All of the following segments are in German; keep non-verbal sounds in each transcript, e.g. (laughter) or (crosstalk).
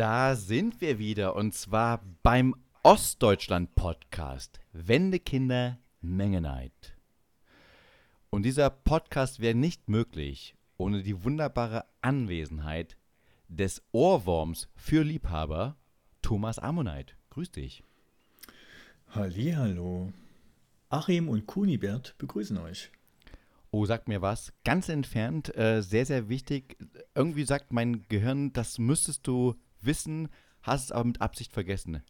Da sind wir wieder und zwar beim Ostdeutschland-Podcast. Wendekinder Mengenheit. Und dieser Podcast wäre nicht möglich ohne die wunderbare Anwesenheit des Ohrwurms für Liebhaber, Thomas Ammonite. Grüß dich. Hallo. Achim und Kunibert begrüßen euch. Oh, sagt mir was. Ganz entfernt, äh, sehr, sehr wichtig. Irgendwie sagt mein Gehirn, das müsstest du wissen, hast es aber mit Absicht vergessen.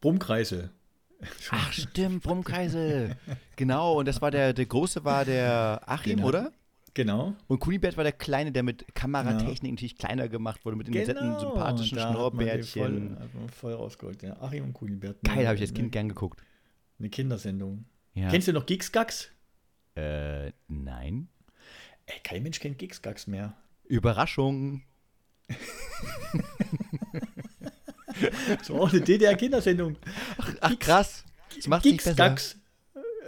Brummkreisel. Ach, (laughs) stimmt, Brummkreisel. genau, und das war der, der große war der Achim, Genau. oder? Genau. Und Kunibert war der Kleine, der mit Kameratechnik natürlich kleiner gemacht wurde, mit den netten, sympathischen Genau, da Schnurrbärtchen. Voll, hat man voll rausgeholt. Ja. Achim und Kunibert. Geil, habe ich als Eine- Kind gern geguckt. Eine Kindersendung. Ja. Kennst du noch Gigsgags? Äh, nein. Ey, kein Mensch kennt Gigsgags mehr. Überraschung. (laughs) Das war auch eine DDR-Kindersendung. Ach, krass. Das macht's nicht besser. Gigsgags.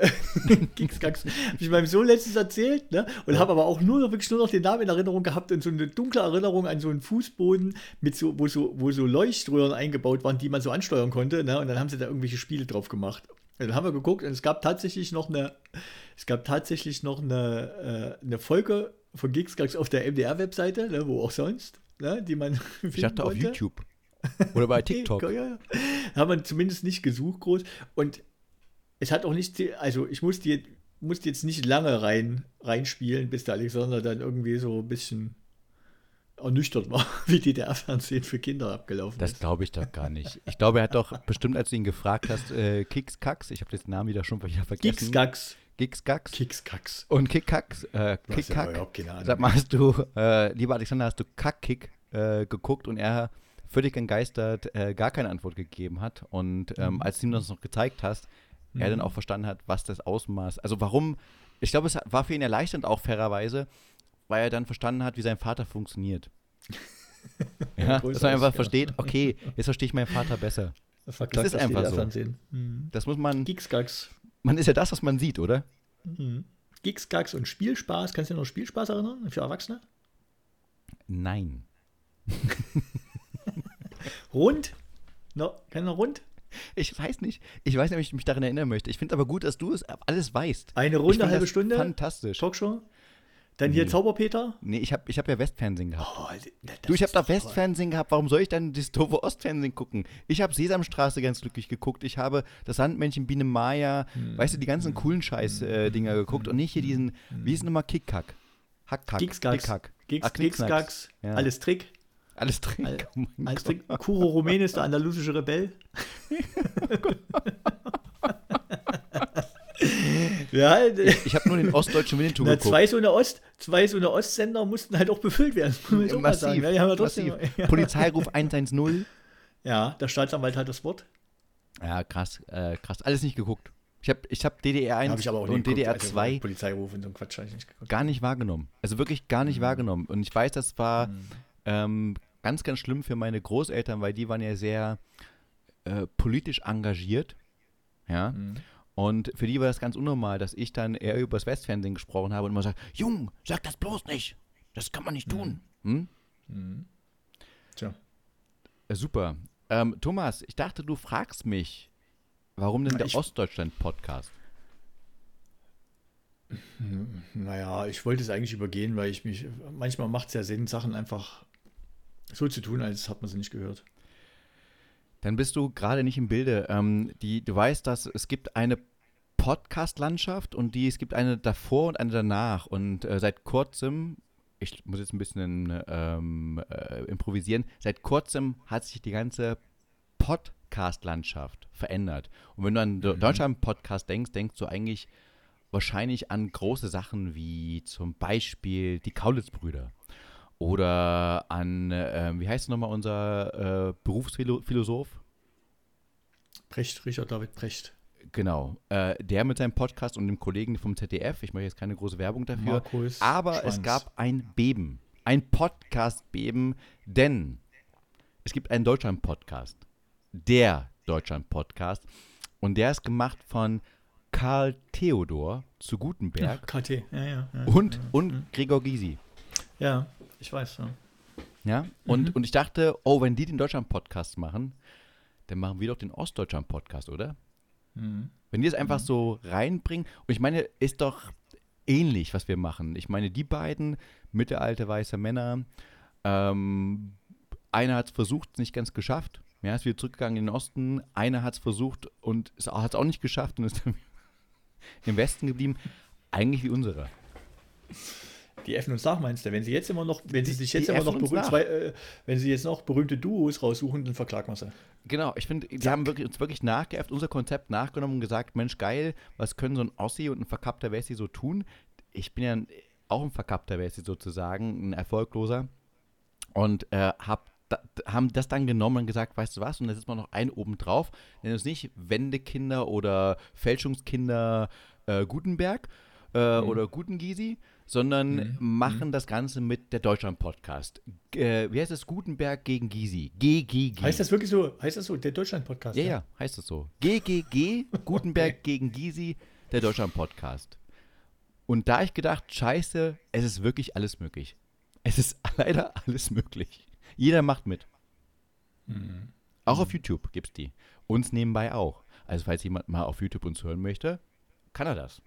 (laughs) Gigsgags. Hab ich meinem Sohn letztens erzählt, ne? Und habe aber auch nur noch wirklich nur noch den Namen in Erinnerung gehabt und so eine dunkle Erinnerung an so einen Fußboden, mit so, wo, so, wo so Leuchtröhren eingebaut waren, die man so ansteuern konnte, ne? Und dann haben sie da irgendwelche Spiele drauf gemacht. Und dann haben wir geguckt und es gab tatsächlich noch eine, es gab tatsächlich noch eine, äh, eine Folge von Gigsgags auf der MDR-Webseite, ne? wo auch sonst, ne? die man (laughs) Ich dachte auf YouTube. Oder bei (laughs) TikTok. Ja. Hat man zumindest nicht gesucht groß. Und es hat auch nicht, die- also ich musste jetzt, musste jetzt nicht lange rein, reinspielen, bis der Alexander dann irgendwie so ein bisschen ernüchtert war, (laughs) wie DDR-Fernsehen für Kinder abgelaufen Das ist. glaube ich doch gar nicht. Ich glaube, er hat doch bestimmt, als du ihn gefragt hast, äh, Kicks Kacks, ich habe den Namen wieder schon wieder vergessen. Kicks Kacks. Kicks-Kacks. Und Kick Kacks. Äh, Du hast Kick ja. Sag mal, hast du, äh, lieber Alexander, hast du Kack-Kick äh, geguckt und er völlig entgeistert äh, gar keine Antwort gegeben hat. Und ähm, Mhm. als du ihm das noch gezeigt hast, er dann auch verstanden hat, was das Ausmaß, also warum, ich glaube, es war für ihn erleichternd auch fairerweise, weil er dann verstanden hat, wie sein Vater funktioniert. (laughs) ja, dass man einfach ja. versteht, okay, jetzt verstehe ich meinen Vater besser. Verklagt ist einfach so. Mhm. Das muss man, Gigsgags. Man ist ja das, was man sieht, oder? Mhm. Gigsgags und Spielspaß. Kannst du dich noch Spielspaß erinnern? Für Erwachsene? Nein. (laughs) Rund? No, kennt ihr Rund? Ich weiß nicht. Ich weiß nicht, ob ich mich daran erinnern möchte. Ich finde aber gut, dass du es alles weißt. Eine Runde, find halbe Stunde? Fantastisch. Talkshow? Dann hier. Zauberpeter? Nee, ich habe ich hab ja Westfernsehen gehabt. Oh, Du, ich habe ist da. Westfernsehen gehabt. Warum soll ich dann das doofe Ostfernsehen gucken? Ich habe Sesamstraße ganz glücklich geguckt. Ich habe das Sandmännchen Biene Maya, Hm. weißt du, die ganzen coolen Scheiß-Dinger geguckt und nicht hier diesen, wie ist? Hackhack. Gigsgags. Kickhack. Gigs, Ah, Knicksnacks. Gigsgags, Ja. alles Trick. Alles drin. All- Oh Alles Gott. Trick. Kuro Rumänis, der andalusische Rebell. (laughs) (laughs) ja, Ich habe nur den ostdeutschen Winnetou (laughs) na, geguckt. zwei so eine Ost, zwei so eine Ostsender mussten halt auch befüllt werden. Massiv. Ja, die haben ja massiv. (laughs) ja. Polizeiruf 110. ja, der Staatsanwalt hat das Wort. Ja, krass, äh, krass. Alles nicht geguckt. Ich habe ich hab DDR 1 Hab ich aber auch nie und. DDR Also, 2 Polizeiruf und so Quatsch ich nicht geguckt. gar nicht wahrgenommen. Also wirklich gar nicht wahrgenommen. Und ich weiß, das war Mhm. ähm, ganz, ganz schlimm für meine Großeltern, weil die waren ja sehr äh, politisch engagiert. Ja. Mhm. Und für die war das ganz unnormal, dass ich dann eher über das Westfernsehen gesprochen habe und immer sage, Jung, sag das bloß nicht. Das kann man nicht tun. Hm? Mhm. Tja. Äh, super. Ähm, Thomas, ich dachte, du fragst mich, warum denn der Ostdeutschland-Podcast? Naja, ich wollte es eigentlich übergehen, weil ich mich, manchmal macht es ja Sinn, Sachen einfach so zu tun, als hat man sie nicht gehört. Dann bist du gerade nicht im Bilde. Ähm, die, du weißt, dass es gibt eine Podcast-Landschaft und die, es gibt eine davor und eine danach. Und äh, seit kurzem, ich muss jetzt ein bisschen ähm, äh, improvisieren, seit kurzem hat sich die ganze Podcast-Landschaft verändert. Und wenn du an mhm. Deutschland-Podcast denkst, denkst du eigentlich wahrscheinlich an große Sachen wie zum Beispiel die Kaulitz-Brüder. Oder an, äh, wie heißt nochmal unser äh, Berufsphilosoph? Brecht, Richard David Brecht. Genau. Äh, der mit seinem Podcast und dem Kollegen vom ZDF. Ich mache jetzt keine große Werbung dafür. Markus aber Schwanz. es gab ein Beben. Ein Podcast-Beben, denn es gibt einen Deutschland-Podcast. Der Deutschland-Podcast. Und der ist gemacht von Karl Theodor zu Gutenberg KT, ja, ja. ja und, ja, und Gregor Gysi. Ja, ich weiß. Ja. Ja, und, und ich dachte, oh, wenn die den Deutschland-Podcast machen, dann machen wir doch den Ostdeutschland-Podcast, oder? Wenn die es einfach so reinbringen, und ich meine, ist doch ähnlich, was wir machen. Ich meine, die beiden mittelalte weiße Männer, ähm, einer hat es versucht, nicht ganz geschafft. Ja, ist wieder zurückgegangen in den Osten. Einer hat es versucht und hat es auch nicht geschafft und ist dann (laughs) im Westen geblieben. Eigentlich wie unsere. Die effen uns nach, meinst du? Wenn sie jetzt immer noch, wenn sie sich jetzt die immer noch berühmt, zwei, äh, wenn sie jetzt noch berühmte Duos raussuchen, dann verklagen wir sie. Genau, ich finde, die haben wirklich, uns wirklich nachgeäfft, unser Konzept nachgenommen und gesagt, Mensch, geil, was können so ein Ossi und ein verkappter Wessi so tun? Ich bin ja ein, auch ein verkappter Wessi sozusagen, ein erfolgloser. Und äh, hab, haben das dann genommen und gesagt, weißt du was, und da sitzt man noch einen oben drauf, nennen uns nicht Wendekinder oder Fälschungskinder äh, Gutenberg äh, oder Gutengisi, sondern machen das Ganze mit der Deutschland-Podcast. Äh, wie heißt es? Gutenberg gegen Gysi. GGG. Heißt das wirklich so? Heißt das so? Der Deutschland-Podcast? Ja, ja, heißt es so. GGG, (laughs) Gutenberg gegen Gysi, der Deutschland-Podcast. Und da ich gedacht, scheiße, es ist wirklich alles möglich. Es ist (laughs) leider alles möglich. Jeder macht mit. Auch auf YouTube gibt's die. Uns nebenbei auch. Also falls jemand mal auf YouTube uns hören möchte, kann er das.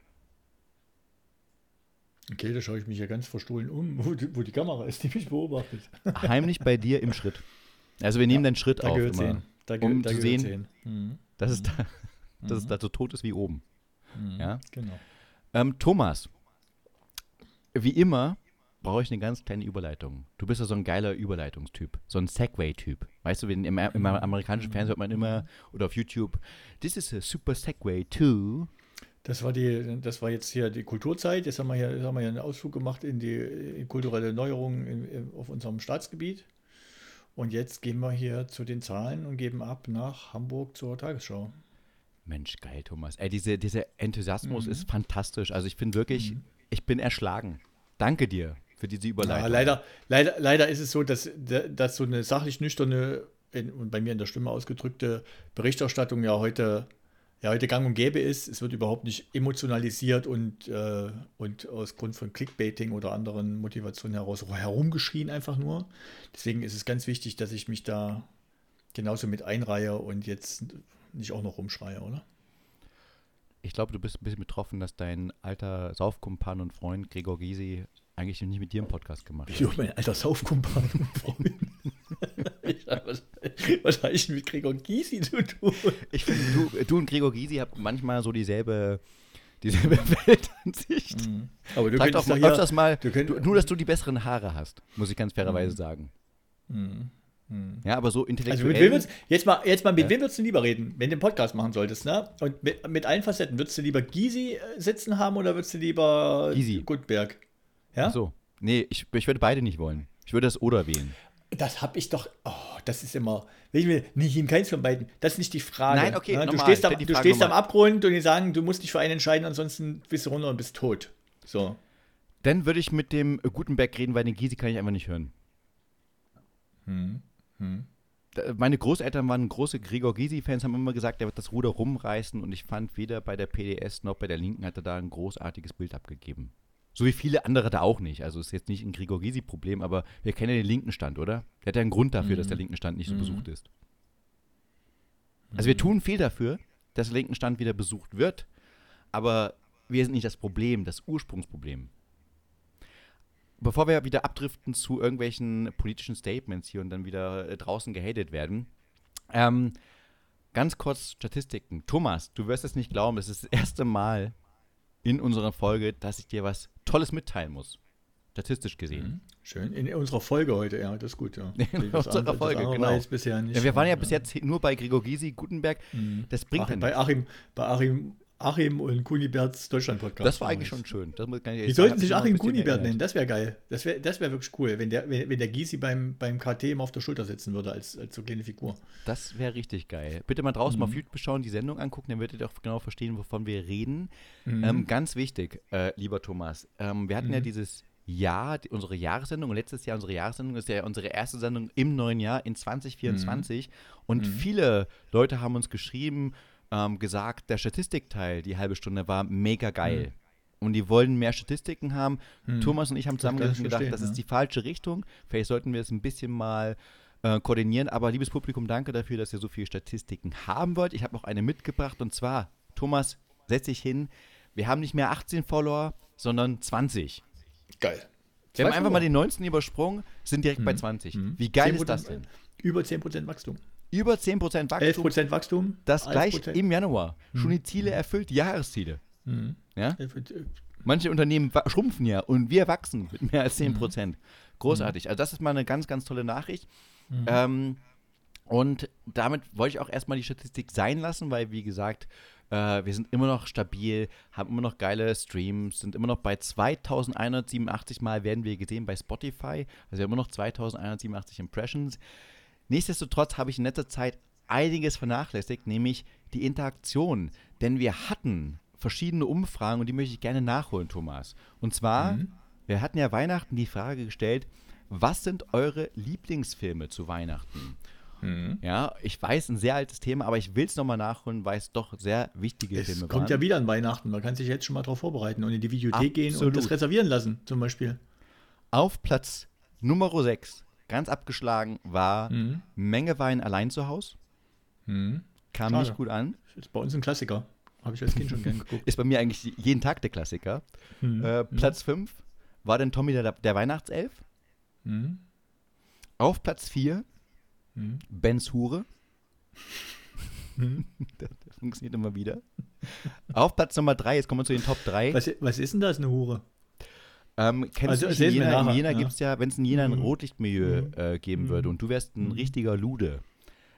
Okay, da schaue ich mich ja ganz verstohlen um, wo die, wo die Kamera ist, die mich beobachtet. Heimlich bei dir im Schritt. Also wir nehmen den Schritt Da auf immer, hin. Da, um da zu sehen, hin. Mhm. dass es, da, (laughs) dass es da so tot ist wie oben. Ja? Genau. Ähm, Thomas, wie immer brauche ich eine ganz kleine Überleitung. Du bist ja so ein geiler Überleitungstyp, so ein Segway-Typ. Weißt du, im, im amerikanischen Fernsehen hört man immer oder auf YouTube, this is a super Segway to. Das war, die, das war jetzt hier die Kulturzeit. Jetzt haben wir hier, jetzt haben wir hier einen Ausflug gemacht in die in kulturelle Neuerungen in, in, auf unserem Staatsgebiet. Und jetzt gehen wir hier zu den Zahlen und geben ab nach Hamburg zur Tagesschau. Mensch, geil, Thomas. Ey, diese, dieser Enthusiasmus Mhm. ist fantastisch. Also ich finde wirklich, ich bin erschlagen. Danke dir für diese Überleitung. Ja, leider, leider, leider ist es so, dass, dass so eine sachlich nüchterne und bei mir in der Stimme ausgedrückte Berichterstattung ja heute, ja heute gang und gäbe ist. Es wird überhaupt nicht emotionalisiert und, äh, und aus Grund von Clickbaiting oder anderen Motivationen heraus herumgeschrien einfach nur. Deswegen ist es ganz wichtig, dass ich mich da genauso mit einreihe und jetzt nicht auch noch rumschreie, oder? Ich glaube, du bist ein bisschen betroffen, dass dein alter Saufkumpan und Freund Gregor Gysi eigentlich nicht mit dir im Podcast gemacht hat. Jo, mein alter Saufkumpan und Freund. Ich sag, was, was habe ich mit Gregor Gysi zu tun? Ich finde, du, du und Gregor Gysi habt manchmal so dieselbe, dieselbe (laughs) Weltansicht. Aber du könntest doch doch mal öfters mal, du du, nur, dass du die besseren Haare hast, muss ich ganz fairerweise sagen. Ja, aber so Also intellektuell. mit wem würdest, jetzt mal, jetzt mal mit Ja. wem würdest du lieber reden, wenn du einen Podcast machen solltest, ne? Und mit, mit allen Facetten, würdest du lieber Gysi äh, sitzen haben oder würdest du lieber Gysi. Gutberg? Ja? Ach so. Nee, ich, ich würde beide nicht wollen. Ich würde das oder wählen. Das habe ich doch, oh, das ist immer, ich will nicht in keins von beiden, das ist nicht die Frage. Nein, okay, ne? Du stehst, am, du stehst am. Abgrund und die sagen, du musst dich für einen entscheiden, ansonsten bist du runter und bist tot. So. Dann würde ich mit dem Gutenberg reden, weil den Gysi kann ich einfach nicht hören. Hm, Da- Meine Großeltern waren große Gregor Gysi-Fans, haben immer gesagt, er wird das Ruder rumreißen und ich fand, weder bei der PDS noch bei der Linken hat er da ein großartiges Bild abgegeben. So wie viele andere da auch nicht. Also ist jetzt nicht ein Gregor Gysi-Problem, aber wir kennen ja den linken Stand, oder? Der hat ja einen Grund dafür, dass der linken Stand nicht so besucht ist. Also wir tun viel dafür, dass der linken Stand wieder besucht wird, aber wir sind nicht das Problem, das Ursprungsproblem. Bevor wir wieder abdriften zu irgendwelchen politischen Statements hier und dann wieder äh, draußen gehatet werden, ähm, ganz kurz Statistiken. Thomas, du wirst es nicht glauben, es ist das erste Mal in unserer Folge, dass ich dir was Tolles mitteilen muss. Statistisch gesehen. Schön. In unserer Folge heute, ja, das ist gut, ja. (laughs) In Das unserer andere- Folge, genau. war bisher nicht. Ja, wir waren ja so, bis jetzt nur bei Gregor Gysi, Gutenberg. Das bringt ja nichts. bei Achim, bei Achim, Achim und Kuniberts Deutschland-Podcast. Das war eigentlich schon schön. Die sollten sich Achim Kunibert nennen, das wäre geil. Das wäre das wär wirklich cool, wenn der, wenn, wenn der Gysi beim, beim KT immer auf der Schulter sitzen würde, als, als so kleine Figur. Das wäre richtig geil. Bitte mal draußen Mhm. mal auf YouTube schauen, die Sendung angucken, dann werdet ihr auch genau verstehen, wovon wir reden. Mhm. Ähm, ganz wichtig, äh, lieber Thomas, ähm, wir hatten ja dieses Jahr, die, unsere Jahressendung, und letztes Jahr unsere Jahressendung ist ja unsere erste Sendung im neuen Jahr in 2024. Und viele Leute haben uns geschrieben, ähm, gesagt, der Statistikteil, die halbe Stunde war mega geil. und die wollen mehr Statistiken haben. Hm. Thomas und ich haben und gedacht, verstehen, das ja. ist die falsche Richtung. Vielleicht sollten wir es ein bisschen mal äh, koordinieren. Aber liebes Publikum, danke dafür, dass ihr so viele Statistiken haben wollt. Ich habe noch eine mitgebracht und zwar, Thomas, setz dich hin. Wir haben nicht mehr 18 Follower, sondern 20. Geil. Wir haben einfach mal den 19 übersprungen, sind direkt bei 20. Wie geil 10%, ist das denn? Über 10% Wachstum. Über 10% Wachstum. 11% Wachstum. Das gleich 11%. im Januar. Schon die Ziele erfüllt, die Jahresziele. Mhm. Ja? 11%. Manche Unternehmen schrumpfen ja und wir wachsen mit mehr als 10 Prozent. Großartig. Also das ist mal eine ganz, ganz tolle Nachricht. Ähm, und damit wollte ich auch erstmal die Statistik sein lassen, weil, wie gesagt, äh, wir sind immer noch stabil, haben immer noch geile Streams, sind immer noch bei 2187 Mal werden wir gesehen bei Spotify. Also wir haben immer noch 2187 Impressions. Nichtsdestotrotz habe ich in letzter Zeit einiges vernachlässigt, nämlich die Interaktion. Denn wir hatten verschiedene Umfragen und die möchte ich gerne nachholen, Thomas. Und zwar, wir hatten ja Weihnachten die Frage gestellt, was sind eure Lieblingsfilme zu Weihnachten? Ja, ich weiß, ein sehr altes Thema, aber ich will es nochmal nachholen, weil es doch sehr wichtige Es Filme kommt waren. ja wieder an Weihnachten. Man kann sich jetzt schon mal darauf vorbereiten und in die Videothek gehen und Absolut. das reservieren lassen, zum Beispiel. Auf Platz Nummer 6, ganz abgeschlagen, war Mhm. Menge Wein allein zu Hause. Kam Schade. nicht gut an. Ist bei uns ein Klassiker. Habe ich als Kind schon gern geguckt. Ist bei mir eigentlich jeden Tag der Klassiker. Äh, Platz 5 war dann Tommy der, der Weihnachtself. Mhm. Auf Platz 4 Mhm. Bens Hure. (laughs) das, das funktioniert immer wieder. Auf Platz Nummer 3, jetzt kommen wir zu den Top 3. Was, was ist denn das, eine Hure? Ähm, kennst Also du in Jena, in Jena ja. gibt es ja, wenn es in Jena ein Mhm. Rotlichtmilieu Mhm. äh, geben würde und du wärst ein Mhm. richtiger Lude,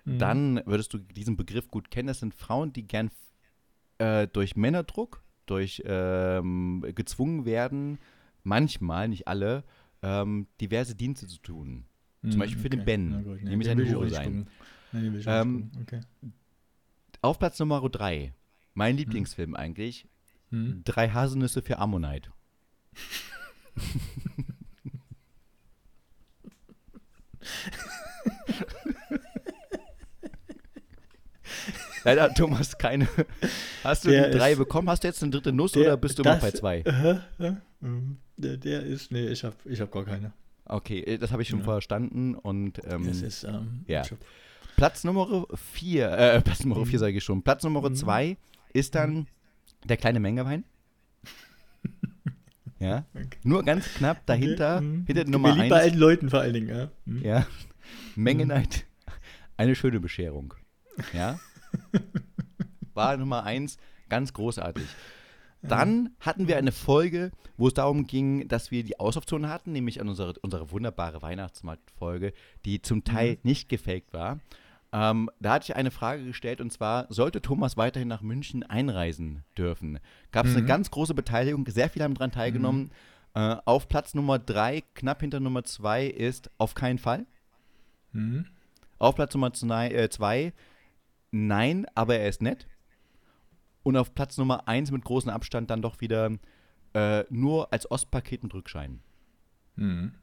Mhm. dann würdest du diesen Begriff gut kennen. Das sind Frauen, die gern äh, durch Männerdruck, durch ähm, gezwungen werden, manchmal, nicht alle, ähm, diverse Dienste zu tun. Zum Beispiel für den Ben. Gut, nee, Nämlich auch Hure sein. auch Ähm. Okay. Auf Platz Nummer 3, mein Lieblingsfilm eigentlich, Mhm. Drei Haselnüsse für Ammonite. (laughs) Leider Thomas keine. Hast du Der die drei ist- bekommen? Hast du jetzt eine dritte Nuss Der- oder bist du noch bei zwei? Äh, der, der ist, nee, ich habe ich hab gar keine. Okay, äh, das habe ich schon Ja. verstanden. Und ähm, Das ist, ähm, ja. hab, Platz Nummer 4, äh, Platz Nummer 4 sage ich schon. Platz Nummer Mhm. 2 ist dann der kleine Mengewein. Ja. Okay. Nur ganz knapp dahinter, Mhm. hinter Mir Nummer liegt bei 1. alten Leuten vor allen Dingen, ja. Mhm. Ja. Mengenheit, eine schöne Bescherung. Ja. (laughs) War Nummer 1, ganz großartig. Dann hatten wir eine Folge, wo es darum ging, dass wir die Auslaufzone hatten, nämlich an unsere, unsere wunderbare Weihnachtsmarktfolge, die zum Teil nicht gefaked war. Ähm, da hatte ich eine Frage gestellt und zwar, sollte Thomas weiterhin nach München einreisen dürfen? Gab es eine ganz große Beteiligung, sehr viele haben daran teilgenommen. Äh, auf Platz Nummer 3, knapp hinter Nummer 2 ist auf keinen Fall. Mhm. Auf Platz Nummer 2, äh, zwei, nein, aber er ist nett. Und auf Platz Nummer 1 mit großem Abstand dann doch wieder äh, nur als Ostpaket mit Rückschein. Mhm.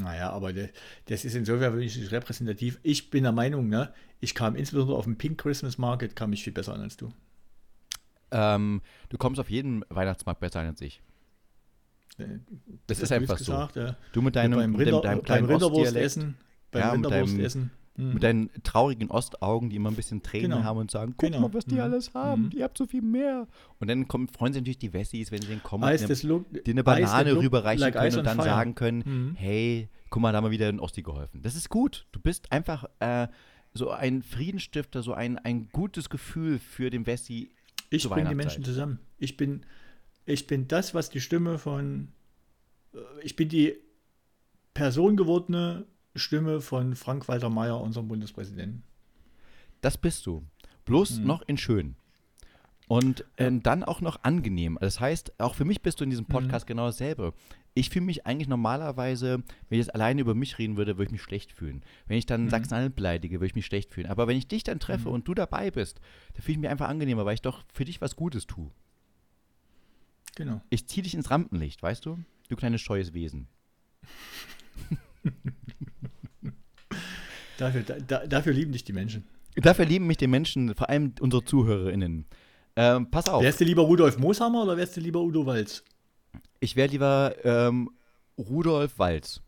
Naja, aber de, das ist insofern wirklich repräsentativ. Ich bin der Meinung, ne, ich kam insbesondere auf dem Pink Christmas Market, kam ich viel besser an als du. Ähm, du kommst auf jeden Weihnachtsmarkt besser an als ich. Äh, Das ist hab einfach ich's so. gesagt, ja. Du mit deinem, beim, mit dem, Rinder, deinem beim kleinen Rinderwurst Ostdialekt, essen. Beim Ja, mit Rinderwurst deinem- essen. Mhm. mit deinen traurigen Ostaugen, die immer ein bisschen Tränen Genau. haben und sagen, guck Genau. mal, was die Mhm. alles haben, Mhm. ihr habt so viel mehr. Und dann kommen, freuen sich natürlich die Wessis, wenn sie den kommen dir eine Banane rüberreichen like können und dann fire. sagen können, Mhm. hey, guck mal, da haben wir wieder in Osti geholfen. Das ist gut. Du bist einfach äh, so ein Friedensstifter, so ein, ein gutes Gefühl für den Wessi. Ich bringe die. Menschen zusammen. Ich bin, ich bin das, was die Stimme von, äh, ich bin die personengewordene Stimme von Frank-Walter Mayer, unserem Bundespräsidenten. Das bist du. Bloß Mhm. noch in schön. Und ähm, dann auch noch angenehm. Das heißt, auch für mich bist du in diesem Mhm. Podcast genau dasselbe. Ich fühle mich eigentlich normalerweise, wenn ich jetzt alleine über mich reden würde, würde ich mich schlecht fühlen. Wenn ich dann Mhm. Sachsen-Anhalt beleidige, würde ich mich schlecht fühlen. Aber wenn ich dich dann treffe Mhm. und du dabei bist, dann fühle ich mich einfach angenehmer, weil ich doch für dich was Gutes tue. Genau. Ich ziehe dich ins Rampenlicht, weißt du? Du kleines scheues Wesen. (laughs) Dafür, da, da, dafür lieben dich die Menschen. Dafür lieben mich die Menschen, vor allem unsere ZuhörerInnen. Ähm, pass auf. Wärst du lieber Rudolf Mooshammer oder wärst du lieber Udo Walz? Ich wäre lieber ähm, Rudolf Walz.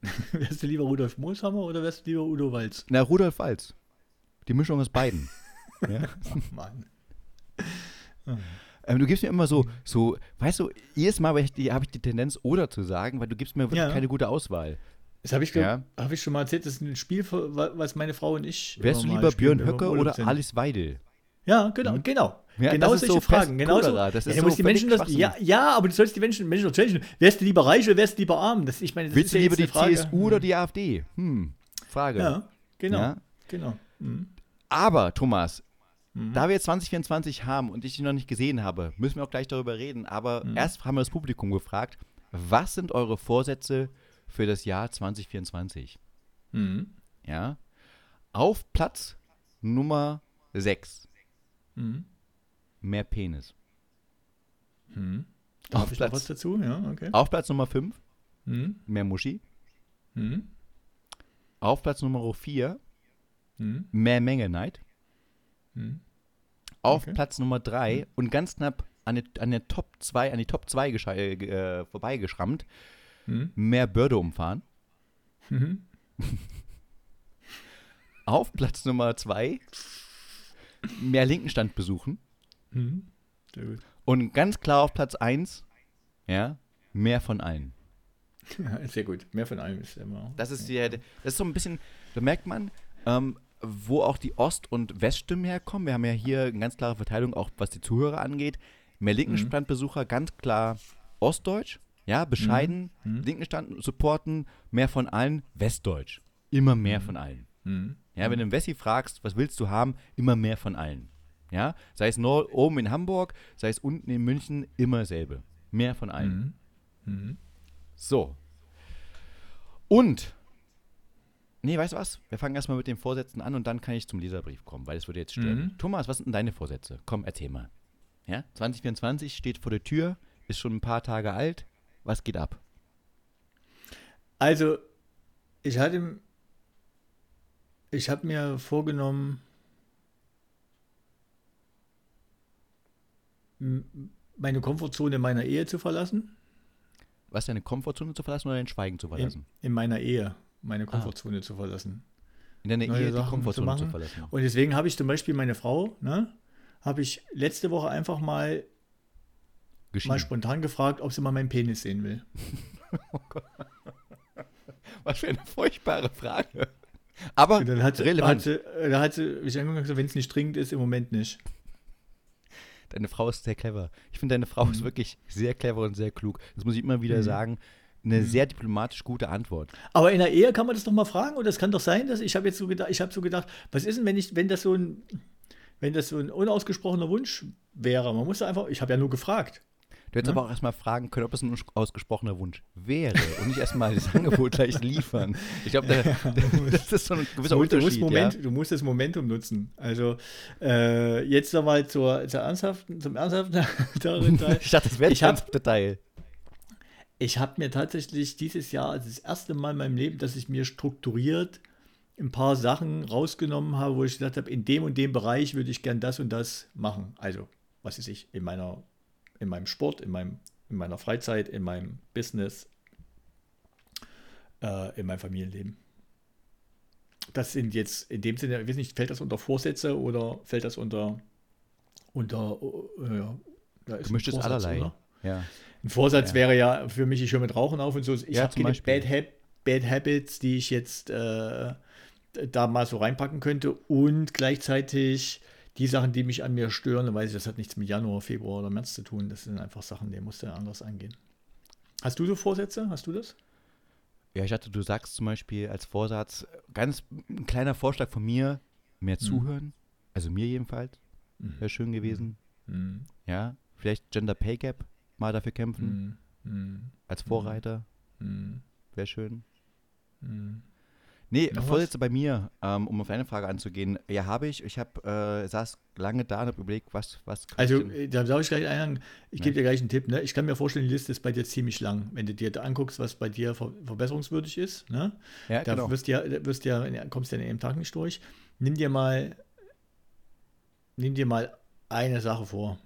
(laughs) wärst du lieber Rudolf Mooshammer oder wärst du lieber Udo Walz? Na, Rudolf Walz. Die Mischung aus beiden. (laughs) ja? Ach, Mann. ähm, du gibst mir immer so, so, weißt du, jedes Mal habe ich, die, Tendenz, oder zu sagen, weil du gibst mir wirklich Ja. keine gute Auswahl. Das habe ich, Ja. hab ich schon mal erzählt, das ist ein Spiel, was meine Frau und ich. Wärst du lieber Björn Höcke oder sind. Alice Weidel? Ja, genau, genau. Ja, genau solche so Fragen. Genau so. Das ist ja, so die Menschen das, ja, ja, aber du sollst die Menschen, Menschen erzählen. Wärst du lieber reich oder wärst du lieber arm? Das, ich meine, das Willst ist du ja lieber die Frage. CSU oder die AfD? Hm, Frage. Ja, genau. Ja? genau. Mhm. Aber, Thomas, Mhm. da wir jetzt 2024 haben und ich ihn noch nicht gesehen habe, müssen wir auch gleich darüber reden. Aber Mhm. erst haben wir das Publikum gefragt, was sind eure Vorsätze für das Jahr 2024? Mhm. Ja. Auf Platz Nummer 6, Mhm. mehr Penis. Mhm. Da Auf ich Platz- was dazu, ja, okay. Auf Platz Nummer 5, Mhm. mehr Muschi. Mhm. Auf Platz Nummer 4, Mhm. mehr Menge Neid. Mhm. Auf Okay. Platz Nummer 3 und ganz knapp an, die, an der Top 2, an die Top 2 gesche- äh, vorbeigeschrammt, Mhm. mehr Börde umfahren. Mhm. (laughs) Auf Platz Nummer 2 mehr Linkenstand besuchen. Mhm. Sehr gut. Und ganz klar auf Platz 1, ja, mehr von allen. Ja, sehr gut. Mehr von allem ist immer. Das ist, die, das ist so ein bisschen, da merkt man, ähm, wo auch die Ost- und Weststimmen herkommen. Wir haben ja hier eine ganz klare Verteilung, auch was die Zuhörer angeht. Mehr Linkenstandbesucher, ganz klar Ostdeutsch, ja, bescheiden, Mhm. Linkenstand supporten, mehr von allen Westdeutsch. Immer mehr von allen. Mhm. Ja, wenn du einen Wessi fragst, was willst du haben, immer mehr von allen. Ja, sei es nur oben in Hamburg, sei es unten in München, immer selbe. Mehr von allen. Mhm. Mhm. So. Und. Nee, weißt du was? Wir fangen erstmal mit den Vorsätzen an und dann kann ich zum Leserbrief kommen, weil es würde jetzt stören. Mhm. Thomas, was sind denn deine Vorsätze? Komm, erzähl mal. Ja? 2024 steht vor der Tür, ist schon ein paar Tage alt. Was geht ab? Also, ich hatte. Ich habe mir vorgenommen, meine Komfortzone in meiner Ehe zu verlassen. Was deine Komfortzone zu verlassen oder dein Schweigen zu In, verlassen? in meiner Ehe meine Komfortzone zu verlassen. In deiner neue Ehe die Sachen Komfortzone zu zu, verlassen. Und deswegen habe ich zum Beispiel meine Frau, ne, habe ich letzte Woche einfach mal, mal Geschieden. spontan gefragt, ob sie mal meinen Penis sehen will. (laughs) Was für eine furchtbare Frage. Aber dann hat, relevant. äh, da hat sie mich angeguckt wenn es nicht dringend ist, im Moment nicht. Deine Frau ist sehr clever. Ich finde, deine Frau Mhm. ist wirklich sehr clever und sehr klug. Das muss ich immer wieder sagen. Eine sehr diplomatisch gute Antwort. Aber in der Ehe kann man das doch mal fragen und es kann doch sein, dass ich habe jetzt so gedacht, ich habe so gedacht, was ist denn, wenn ich, wenn das so ein, wenn das so ein unausgesprochener Wunsch wäre? Man muss da einfach, ich habe ja nur gefragt. Du hättest aber auch erstmal fragen können, ob es ein ausgesprochener Wunsch wäre und nicht erstmal das (laughs) Angebot gleich liefern. Ich glaube, da- (laughs) (laughs) das ist so ein gewisser Du musst, du, musst Unterschied. Moment, ja? du musst das Momentum nutzen. Also äh, jetzt nochmal zur, zur ernsthaften, zum ernsthaften Teil. Ich dachte, das wäre hab- ganze Detail. Ich habe mir tatsächlich dieses Jahr, also das erste Mal in meinem Leben, dass ich mir strukturiert ein paar Sachen rausgenommen habe, wo ich gesagt habe, in dem und dem Bereich würde ich gern das und das machen. Also, was weiß ich, in meiner, in meinem Sport, in meinem, in meiner Freizeit, in meinem Business, äh, in meinem Familienleben. Das sind jetzt in dem Sinne, ich weiß nicht, fällt das unter Vorsätze oder fällt das unter unter äh, da Gemischtes Vorsatz, allerlei. oder? Ja. Ein Vorsatz Ja. wäre ja für mich, ich höre mit Rauchen auf und so. Ich Ja, habe keine. Bad, Hab Bad Habits, die ich jetzt äh, da mal so reinpacken könnte. Und gleichzeitig die Sachen, die mich an mir stören, dann weiß ich, das hat nichts mit Januar, Februar oder März zu tun. Das sind einfach Sachen, die musst du anders angehen. Hast du so Vorsätze? Hast du das? ja, ich dachte, du sagst zum Beispiel als Vorsatz, ganz ein kleiner Vorschlag von mir, mehr zuhören. Also mir jedenfalls. Wäre schön gewesen. Mhm. Ja. Vielleicht Gender Pay Gap mal dafür kämpfen. Mhm. Mhm. Als Vorreiter. Mhm. Wäre schön. Mhm. Nee, was? Vorsätze bei mir, ähm, um auf eine Frage anzugehen. Ja, habe ich. Ich habe, äh, saß lange da und habe überlegt, was, was Also, äh, da darf ich gleich einhaken. Ich Ja. gebe dir gleich einen Tipp. Ne? Ich kann mir vorstellen, die Liste ist bei dir ziemlich lang. Wenn du dir da anguckst, was bei dir ver verbesserungswürdig ist, ne? ja, da genau. wirst du ja, wirst ja, kommst du ja in einem Tag nicht durch. Nimm dir mal, nimm dir mal eine Sache vor.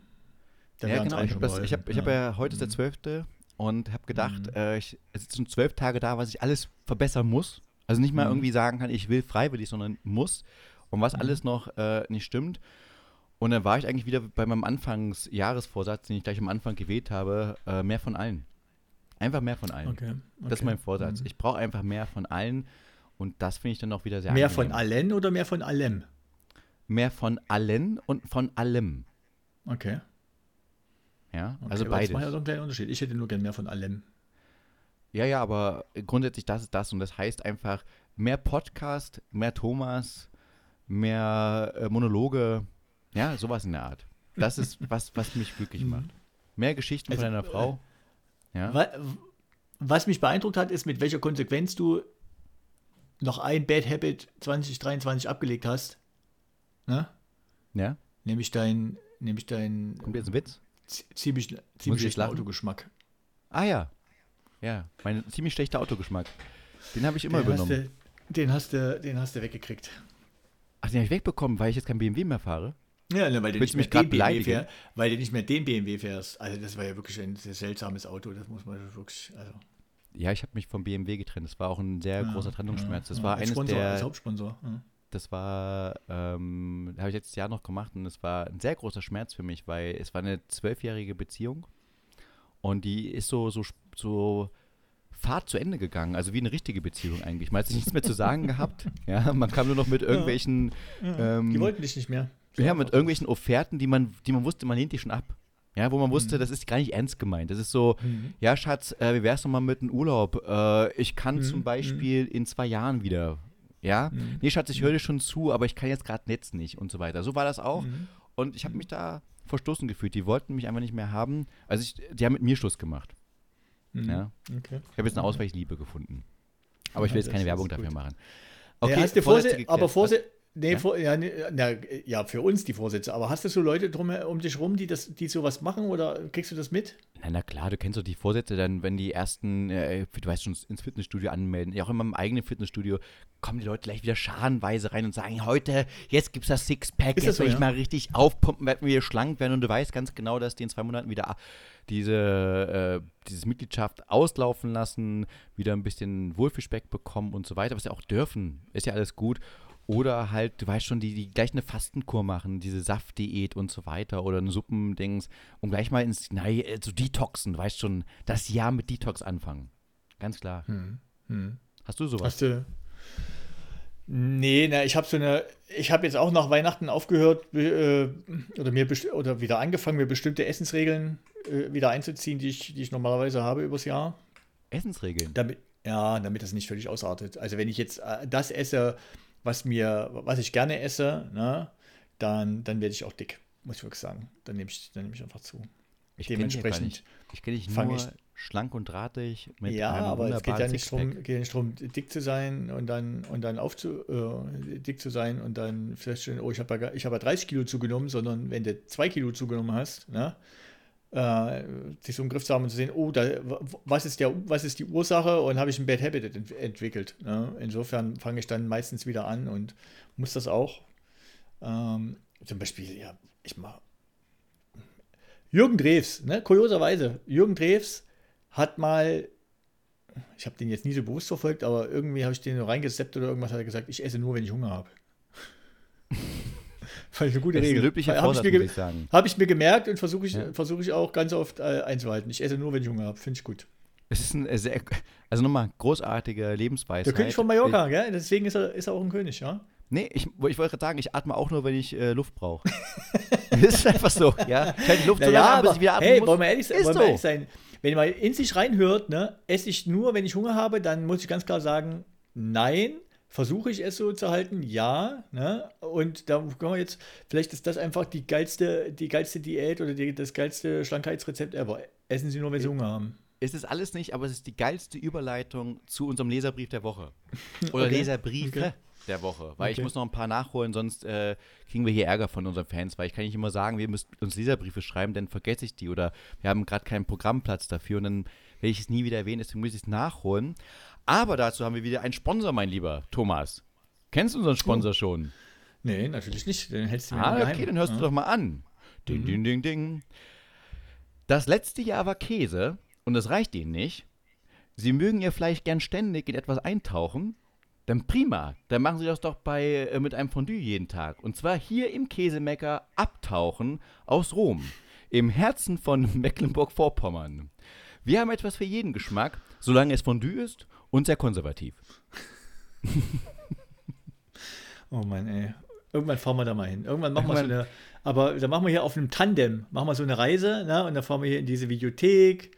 Dann ja, genau. Ich habe hab, ich hab geholfen. ja heute ist der 12. und habe gedacht, Mhm. äh, ich, es sind schon zwölf Tage da, was ich alles verbessern muss. Also nicht mal Mhm. irgendwie sagen kann, ich will freiwillig, sondern muss. Und was Mhm. alles noch äh, nicht stimmt. Und dann war ich eigentlich wieder bei meinem Anfangsjahresvorsatz, den ich gleich am Anfang gewählt habe, äh, mehr von allen. Einfach mehr von allen. Okay, Das ist okay. mein Vorsatz. Mhm. Ich brauche einfach mehr von allen und das finde ich dann auch wieder sehr Mehr angenehm. von allen oder mehr von allem? Mehr von allen und von allem. Okay. Ja, okay. also aber Das beides. macht ja doch einen kleinen Unterschied. Ich hätte nur gern mehr von allem. Ja, ja, aber grundsätzlich das ist das und das heißt einfach mehr Podcast, mehr Thomas, mehr äh, Monologe, ja, sowas in der Art. Das ist (laughs) was, was mich glücklich macht. Mehr Geschichten von Also, einer Frau. Ja, Wa- Was mich beeindruckt hat, ist, mit welcher Konsequenz du noch ein Bad Habit 2023 abgelegt hast. Ne? ja. Nämlich dein, nämlich dein Kommt jetzt ein Witz? zi- ziemlich, ziemlich? Autogeschmack. Ah ja. Ja, mein ziemlich schlechter Autogeschmack. Den habe ich immer den hast, übernommen. du, den, hast du, den hast du weggekriegt. Ach, den habe ich wegbekommen, weil ich jetzt kein BMW mehr fahre. Ja, ne, weil, du nicht mehr den BMW fähr, weil du nicht mehr den BMW fährst. Also das war ja wirklich ein sehr seltsames Auto. Das muss man wirklich. Also, Ja, ich habe mich vom BMW getrennt. Das war auch ein sehr ja, großer Trennungsschmerz. Das ja, war als eines Sponsor, als der Hauptsponsor. Ja. das war, ähm, habe ich letztes Jahr noch gemacht und es war ein sehr großer Schmerz für mich, weil es war eine zwölfjährige Beziehung und die ist so, so, so Fahrt zu Ende gegangen, also wie eine richtige Beziehung eigentlich. Man hat sich nichts mehr zu sagen gehabt. (laughs) Ja, man kam nur noch mit irgendwelchen, Ja, Ähm, die wollten dich nicht mehr. So ja, mit irgendwelchen Offerten, die man, die man wusste, man lehnt die schon ab. Ja, wo man wusste, Mhm. das ist gar nicht ernst gemeint. Das ist so, Mhm. ja, Schatz, äh, wie wär's nochmal mit einem Urlaub? Äh, ich kann Mhm, zum Beispiel in zwei Jahren wieder. Ja? Mhm. Nee, Schatz, ich höre dir schon zu, aber ich kann jetzt gerade jetzt nicht und so weiter. So war das auch. Mhm. Und ich habe mich da verstoßen gefühlt. Die wollten mich einfach nicht mehr haben. Also ich, die haben mit mir Schluss gemacht. Mhm. Ja. Okay. Ich habe jetzt eine Ausweichliebe gefunden. Aber ich will Ja, jetzt keine Werbung dafür machen. Okay, Vorsätze Vorsätze, aber geklärt. Nee, Ja? vor, ja, na, ja, für uns die Vorsätze. Aber hast du so Leute drum, um dich rum, die, das, die sowas machen oder kriegst du das mit? Na, na klar, du kennst doch die Vorsätze, dann, wenn die ersten, äh, du weißt schon, ins Fitnessstudio anmelden, ja auch in meinem eigenen Fitnessstudio, kommen die Leute gleich wieder scharenweise rein und sagen, heute, jetzt gibt's das Sixpack, Ist das jetzt so, will ich ja? mal richtig aufpumpen, werden wir schlank werden und du weißt ganz genau, dass die in zwei Monaten wieder diese, äh, dieses Mitgliedschaft auslaufen lassen, wieder ein bisschen Wohlfühlspeck bekommen und so weiter, was sie auch dürfen, ist ja alles gut. Oder halt, du weißt schon, die, die gleich eine Fastenkur machen, diese Saftdiät und so weiter oder ein Suppendings und gleich mal ins, nein, äh, so Detoxen, du weißt schon, das Jahr mit Detox anfangen. Ganz klar. Hm. Hm. Hast du sowas? Hast du. Nee, na, ich habe so eine. Ich habe jetzt auch nach Weihnachten aufgehört äh, oder mir oder wieder angefangen, mir bestimmte Essensregeln äh, wieder einzuziehen, die ich, die ich normalerweise habe übers Jahr. Essensregeln. Damit, ja, damit das nicht völlig ausartet. Also wenn ich jetzt äh, das esse, was mir, was ich gerne esse, ne, dann, dann werde ich auch dick, muss ich wirklich sagen. Dann nehme ich, dann nehme ich einfach zu. Ich dementsprechend nicht. Ich kenne dich nur ich- schlank und drahtig mit ja, einem aber es geht ja nicht darum, geht ja nicht darum, dick zu sein und dann und dann aufzu, äh, dick zu sein und dann feststellen, oh, ich habe ja, ich habe ja 30 Kilo zugenommen, sondern wenn du 2 Kilo zugenommen hast, ne, äh, sich so im Griff zu haben und zu sehen, oh, da, was ist der, was ist die Ursache und habe ich ein Bad Habit ent entwickelt. Ne? Insofern fange ich dann meistens wieder an und muss das auch. Ähm, zum Beispiel, ja, ich mache Jürgen Drews, ne, kurioserweise, Jürgen Drews hat mal, ich habe den jetzt nie so bewusst verfolgt, aber irgendwie habe ich den so reingeseppt oder irgendwas hat er gesagt, ich esse nur, wenn ich Hunger habe. Fand ich eine gute Das ist ein Habe ich, ich sagen. hab ich mir gemerkt und versuche ich, Ja. versuch ich auch ganz oft äh, einzuhalten. Ich esse nur, wenn ich Hunger habe. Finde ich gut. Es ist ein äh, sehr, also nochmal, großartige Lebensweise. Der König von Mallorca, gell? deswegen ist er, ist er auch ein König, ja? Nee, ich, ich wollte gerade sagen, ich atme auch nur, wenn ich äh, Luft brauche. (laughs) das ist einfach so, ja. Ich die Luft so lange an, bis ich wieder atmen hey, muss. wollen wir ehrlich, sein- Ist wollen so. ehrlich sein? Wenn man in sich reinhört, ne, esse ich nur, wenn ich Hunger habe, dann muss ich ganz klar sagen, nein. Versuche ich es so zu halten? Ja. Ne? Und da können wir jetzt, vielleicht ist das einfach die geilste, die geilste Diät oder die, das geilste Schlankheitsrezept ever. Essen Sie nur, wenn Sie Hunger haben. Ist es alles nicht, aber es ist die geilste Überleitung zu unserem Leserbrief der Woche. (laughs) Oder Okay. Leserbriefe Okay. der Woche. Weil ich Okay. muss noch ein paar nachholen, sonst äh, kriegen wir hier Ärger von unseren Fans. Weil ich kann nicht immer sagen, wir müssen uns Leserbriefe schreiben, dann vergesse ich die. Oder wir haben gerade keinen Programmplatz dafür und dann werde ich es nie wieder erwähnen, deswegen muss ich es nachholen. Aber dazu haben wir wieder einen Sponsor, mein lieber Thomas. Kennst du unseren Sponsor schon? Nee, natürlich nicht. Den hältst du mir Ah, okay, dann hörst ja. du doch mal an. Ding, Mhm. ding, ding, ding. Das letzte Jahr war Käse und das reicht Ihnen nicht. Sie mögen Ihr Fleisch gern ständig in etwas eintauchen. Dann prima, dann machen Sie das doch bei, äh, mit einem Fondue jeden Tag. Und zwar hier im Käsemecker Abtauchen aus Rom, im Herzen von (laughs) Mecklenburg-Vorpommern. Wir haben etwas für jeden Geschmack, solange es Fondue ist und sehr konservativ. (laughs) Oh Mann, ey. Irgendwann fahren wir da mal hin. Irgendwann machen wir so eine, aber da machen wir hier auf einem Tandem, machen wir so eine Reise, ne? Und dann fahren wir hier in diese Videothek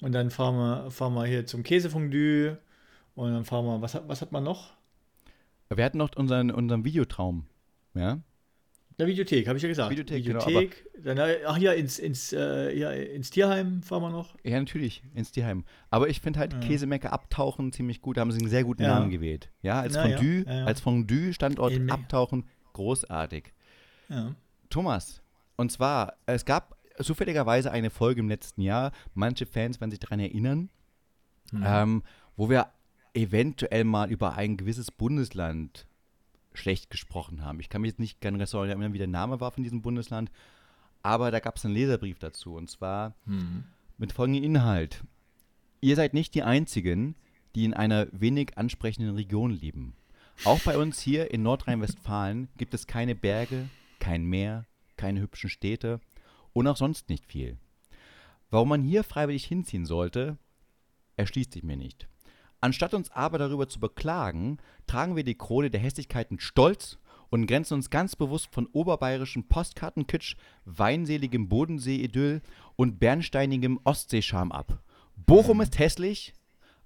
und dann fahren wir, fahren wir hier zum Käsefondue und dann fahren wir, was hat, was hat man noch? Wir hatten noch unseren, unseren Videotraum. Ja? Der Videothek, habe ich ja gesagt. Videothek, genau, Videothek dann, äh, ach ja, ins, ins, äh, ja, ins Tierheim fahren wir noch. Ja, natürlich, ins Tierheim. Aber ich finde halt Ja. Käsemecker abtauchen ziemlich gut. Da haben sie einen sehr guten Ja. Namen gewählt. Ja, als Fondue, ja, als Fondue-Standort abtauchen, großartig. Thomas, und zwar, es gab zufälligerweise eine Folge im letzten Jahr, manche Fans werden sich daran erinnern, Hm. ähm, wo wir eventuell mal über ein gewisses Bundesland schlecht gesprochen haben. Ich kann mich jetzt nicht ganz erinnern, wie der Name war von diesem Bundesland, aber da gab es einen Leserbrief dazu und zwar Hm. mit folgendem Inhalt. Ihr seid nicht die Einzigen, die in einer wenig ansprechenden Region leben. Auch bei uns hier in Nordrhein-Westfalen gibt es keine Berge, kein Meer, keine hübschen Städte und auch sonst nicht viel. Warum man hier freiwillig hinziehen sollte, erschließt sich mir nicht. Anstatt uns aber darüber zu beklagen, tragen wir die Krone der Hässlichkeiten stolz und grenzen uns ganz bewusst von oberbayerischem Postkartenkitsch, weinseligem Bodensee-Idyll und bernsteinigem Ostseescham ab. Bochum ist hässlich,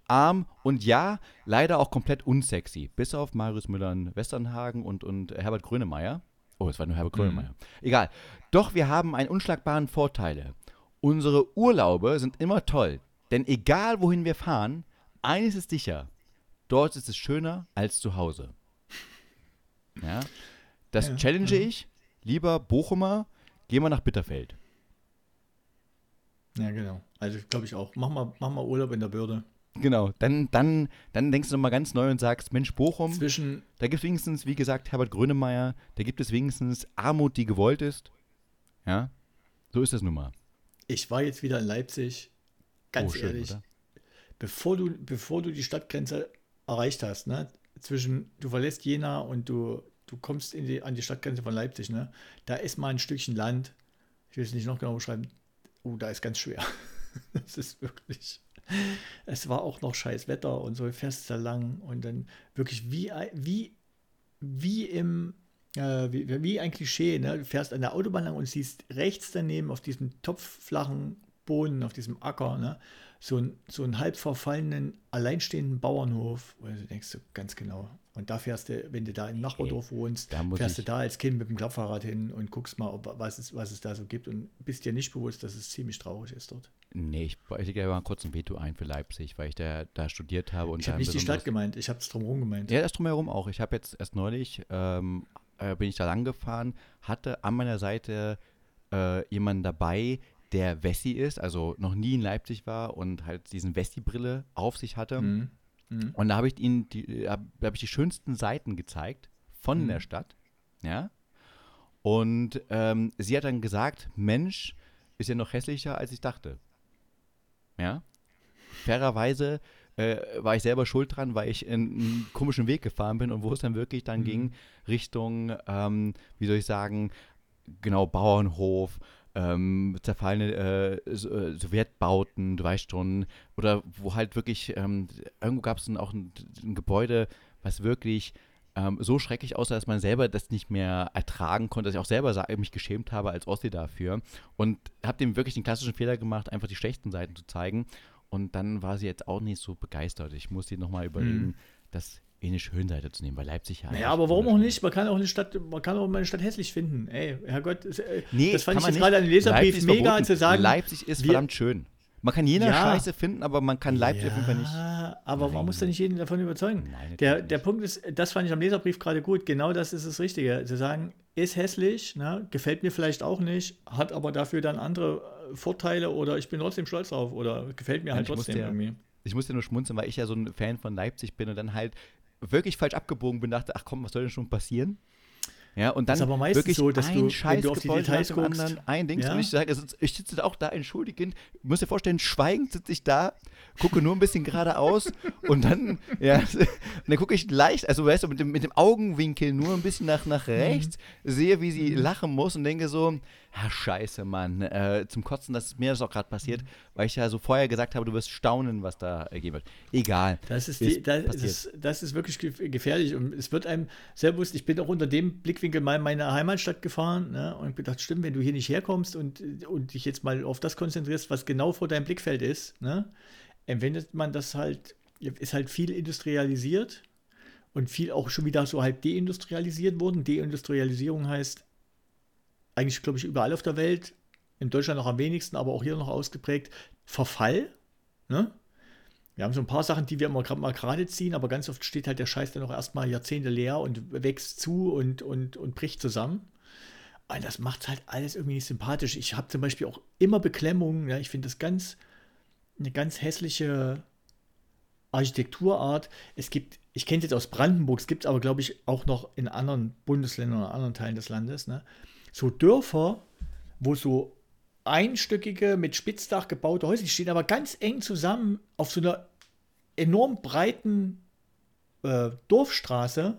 arm und ja, leider auch komplett unsexy. Bis auf Marius Müller-Westernhagen und, und Herbert Grönemeyer. Oh, es war nur Herbert Grönemeyer. Egal. Doch wir haben einen unschlagbaren Vorteile. Unsere Urlaube sind immer toll. Denn egal wohin wir fahren, eines ist sicher. Dort ist es schöner als zu Hause. Ja. Das Ja, challenge ja. ich. Lieber Bochumer, geh mal nach Bitterfeld. Ja, genau. Also glaube ich auch. Mach mal, mach mal Urlaub in der Bürde. Genau, dann, dann, dann denkst du nochmal ganz neu und sagst, Mensch, Bochum, Zwischen, da gibt es wenigstens, wie gesagt, Herbert Grönemeyer, da gibt es wenigstens Armut, die gewollt ist. Ja, so ist das nun mal. ich war jetzt wieder in Leipzig. Ganz oh, schön, ehrlich, oder? Bevor du, bevor du die Stadtgrenze erreicht hast, ne, zwischen, du verlässt Jena und du, du kommst in die, an die Stadtgrenze von Leipzig, ne, da ist mal ein Stückchen Land, ich will es nicht noch genau beschreiben, oh, da ist ganz schwer. (laughs) Es ist wirklich, es war auch noch scheiß Wetter und so, fährst da lang und dann wirklich wie, wie, wie im, äh, wie, wie ein Klischee, ne? du fährst an der Autobahn lang und siehst rechts daneben auf diesem topfflachen Boden, auf diesem Acker, ne? So, ein, so einen halb verfallenen, alleinstehenden Bauernhof, wo du denkst so ganz genau. Und da fährst du, wenn du da im Nachbardorf wohnst, fährst du da als Kind mit dem Klappfahrrad hin und guckst mal, ob, was, es, was es da so gibt und bist dir nicht bewusst, dass es ziemlich traurig ist dort. Nee, ich, lege ja mal kurz ein Veto ein für Leipzig, weil ich da, da studiert habe. Und Ich habe nicht die Stadt gemeint, ich habe es drumherum gemeint. Ja, das drumherum auch. Ich habe jetzt erst neulich, ähm, äh, bin ich da lang gefahren, hatte an meiner Seite äh, jemanden dabei, der Wessi ist, also noch nie in Leipzig war und halt diesen Wessi-Brille auf sich hatte. Mhm. Mhm. Und da habe ich ihnen die, hab, hab ich die schönsten Seiten gezeigt von Mhm. der Stadt. Ja. Und ähm, sie hat dann gesagt, Mensch, ist ja noch hässlicher, als ich dachte. Ja. Fairerweise äh, war ich selber schuld dran, weil ich in einen komischen Weg gefahren bin und wo es dann wirklich dann Mhm. ging Richtung, ähm, wie soll ich sagen, genau, Bauernhof, ähm, zerfallene äh, äh, Sowjetbauten, du weißt schon, oder wo halt wirklich, ähm, irgendwo gab es dann auch ein, ein Gebäude, was wirklich ähm, so schrecklich aussah, dass man selber das nicht mehr ertragen konnte, dass ich auch selber mich geschämt habe als Ossi dafür und habe dem wirklich den klassischen Fehler gemacht, einfach die schlechten Seiten zu zeigen und dann war sie jetzt auch nicht so begeistert. Ich muss ihr nochmal überlegen, Mhm. das in eine Schönseite zu nehmen, weil Leipzig ja Naja, aber warum auch wunderschön nicht? Man kann auch eine Stadt, man kann auch mal eine Stadt hässlich finden. Ey, Herrgott, das, äh, Nee, das fand ich man jetzt gerade an den. Leserbrief Leipzig mega verboten. zu sagen. Leipzig ist verdammt schön. Man kann jeder Ja. Scheiße finden, aber man kann Leipzig auf jeden Fall nicht. Ja, aber man Nein. muss da nicht jeden davon überzeugen. Nein, Der, der. Punkt ist, das fand ich am Leserbrief gerade gut. Genau das ist das Richtige. Zu sagen, ist hässlich, ne, gefällt mir vielleicht auch nicht, hat aber dafür dann andere äh, Vorteile oder ich bin trotzdem stolz drauf oder gefällt mir halt muss trotzdem irgendwie. Ich musste nur schmunzeln, weil ich ja so ein Fan von Leipzig bin und dann halt wirklich falsch abgebogen bin, dachte, ach komm, was soll denn schon passieren? Ja, und dann Das ist aber meistens wirklich so, dass ein du, wenn scheiß du auf die Gebäude Details nach dem guckst, anderen, ein Dings. ja. Und ich sage, also ich sitze auch da entschuldigend, muss dir vorstellen, schweigend sitze ich da, gucke nur ein bisschen geradeaus (laughs) und dann, ja, (laughs) und dann gucke ich leicht, also weißt du, mit dem, mit dem Augenwinkel nur ein bisschen nach, nach Mhm. rechts, sehe, wie sie lachen muss und denke so, ah, scheiße, Mann, äh, zum Kotzen, dass mir das auch gerade passiert, Mhm. weil ich ja so vorher gesagt habe, du wirst staunen, was da ergeben wird. Egal. Das ist, Ist die, das, passiert. ist, das ist wirklich gef- gefährlich und es wird einem sehr bewusst, ich bin auch unter dem Blickwinkel mal in meine Heimatstadt gefahren ne, und gedacht, stimmt, wenn du hier nicht herkommst und, und dich jetzt mal auf das konzentrierst, was genau vor deinem Blickfeld ist, ne, empfindet man das halt, ist halt viel industrialisiert und viel auch schon wieder so halb deindustrialisiert worden. Deindustrialisierung heißt eigentlich, glaube ich, überall auf der Welt, in Deutschland noch am wenigsten, aber auch hier noch ausgeprägt, Verfall, ne? Wir haben so ein paar Sachen, die wir immer gerade mal gerade ziehen, aber ganz oft steht halt der Scheiß dann auch erstmal Jahrzehnte leer und wächst zu und, und, und bricht zusammen. Und das macht halt alles irgendwie nicht sympathisch. Ich habe zum Beispiel auch immer Beklemmungen. Ja, ich finde das ganz eine ganz hässliche Architekturart. Es gibt, ich kenne es jetzt aus Brandenburg, es gibt aber, glaube ich, auch noch in anderen Bundesländern oder anderen Teilen des Landes. Ne? So Dörfer, wo so einstöckige, mit Spitzdach gebaute Häuser, die stehen aber ganz eng zusammen auf so einer enorm breiten äh, Dorfstraße.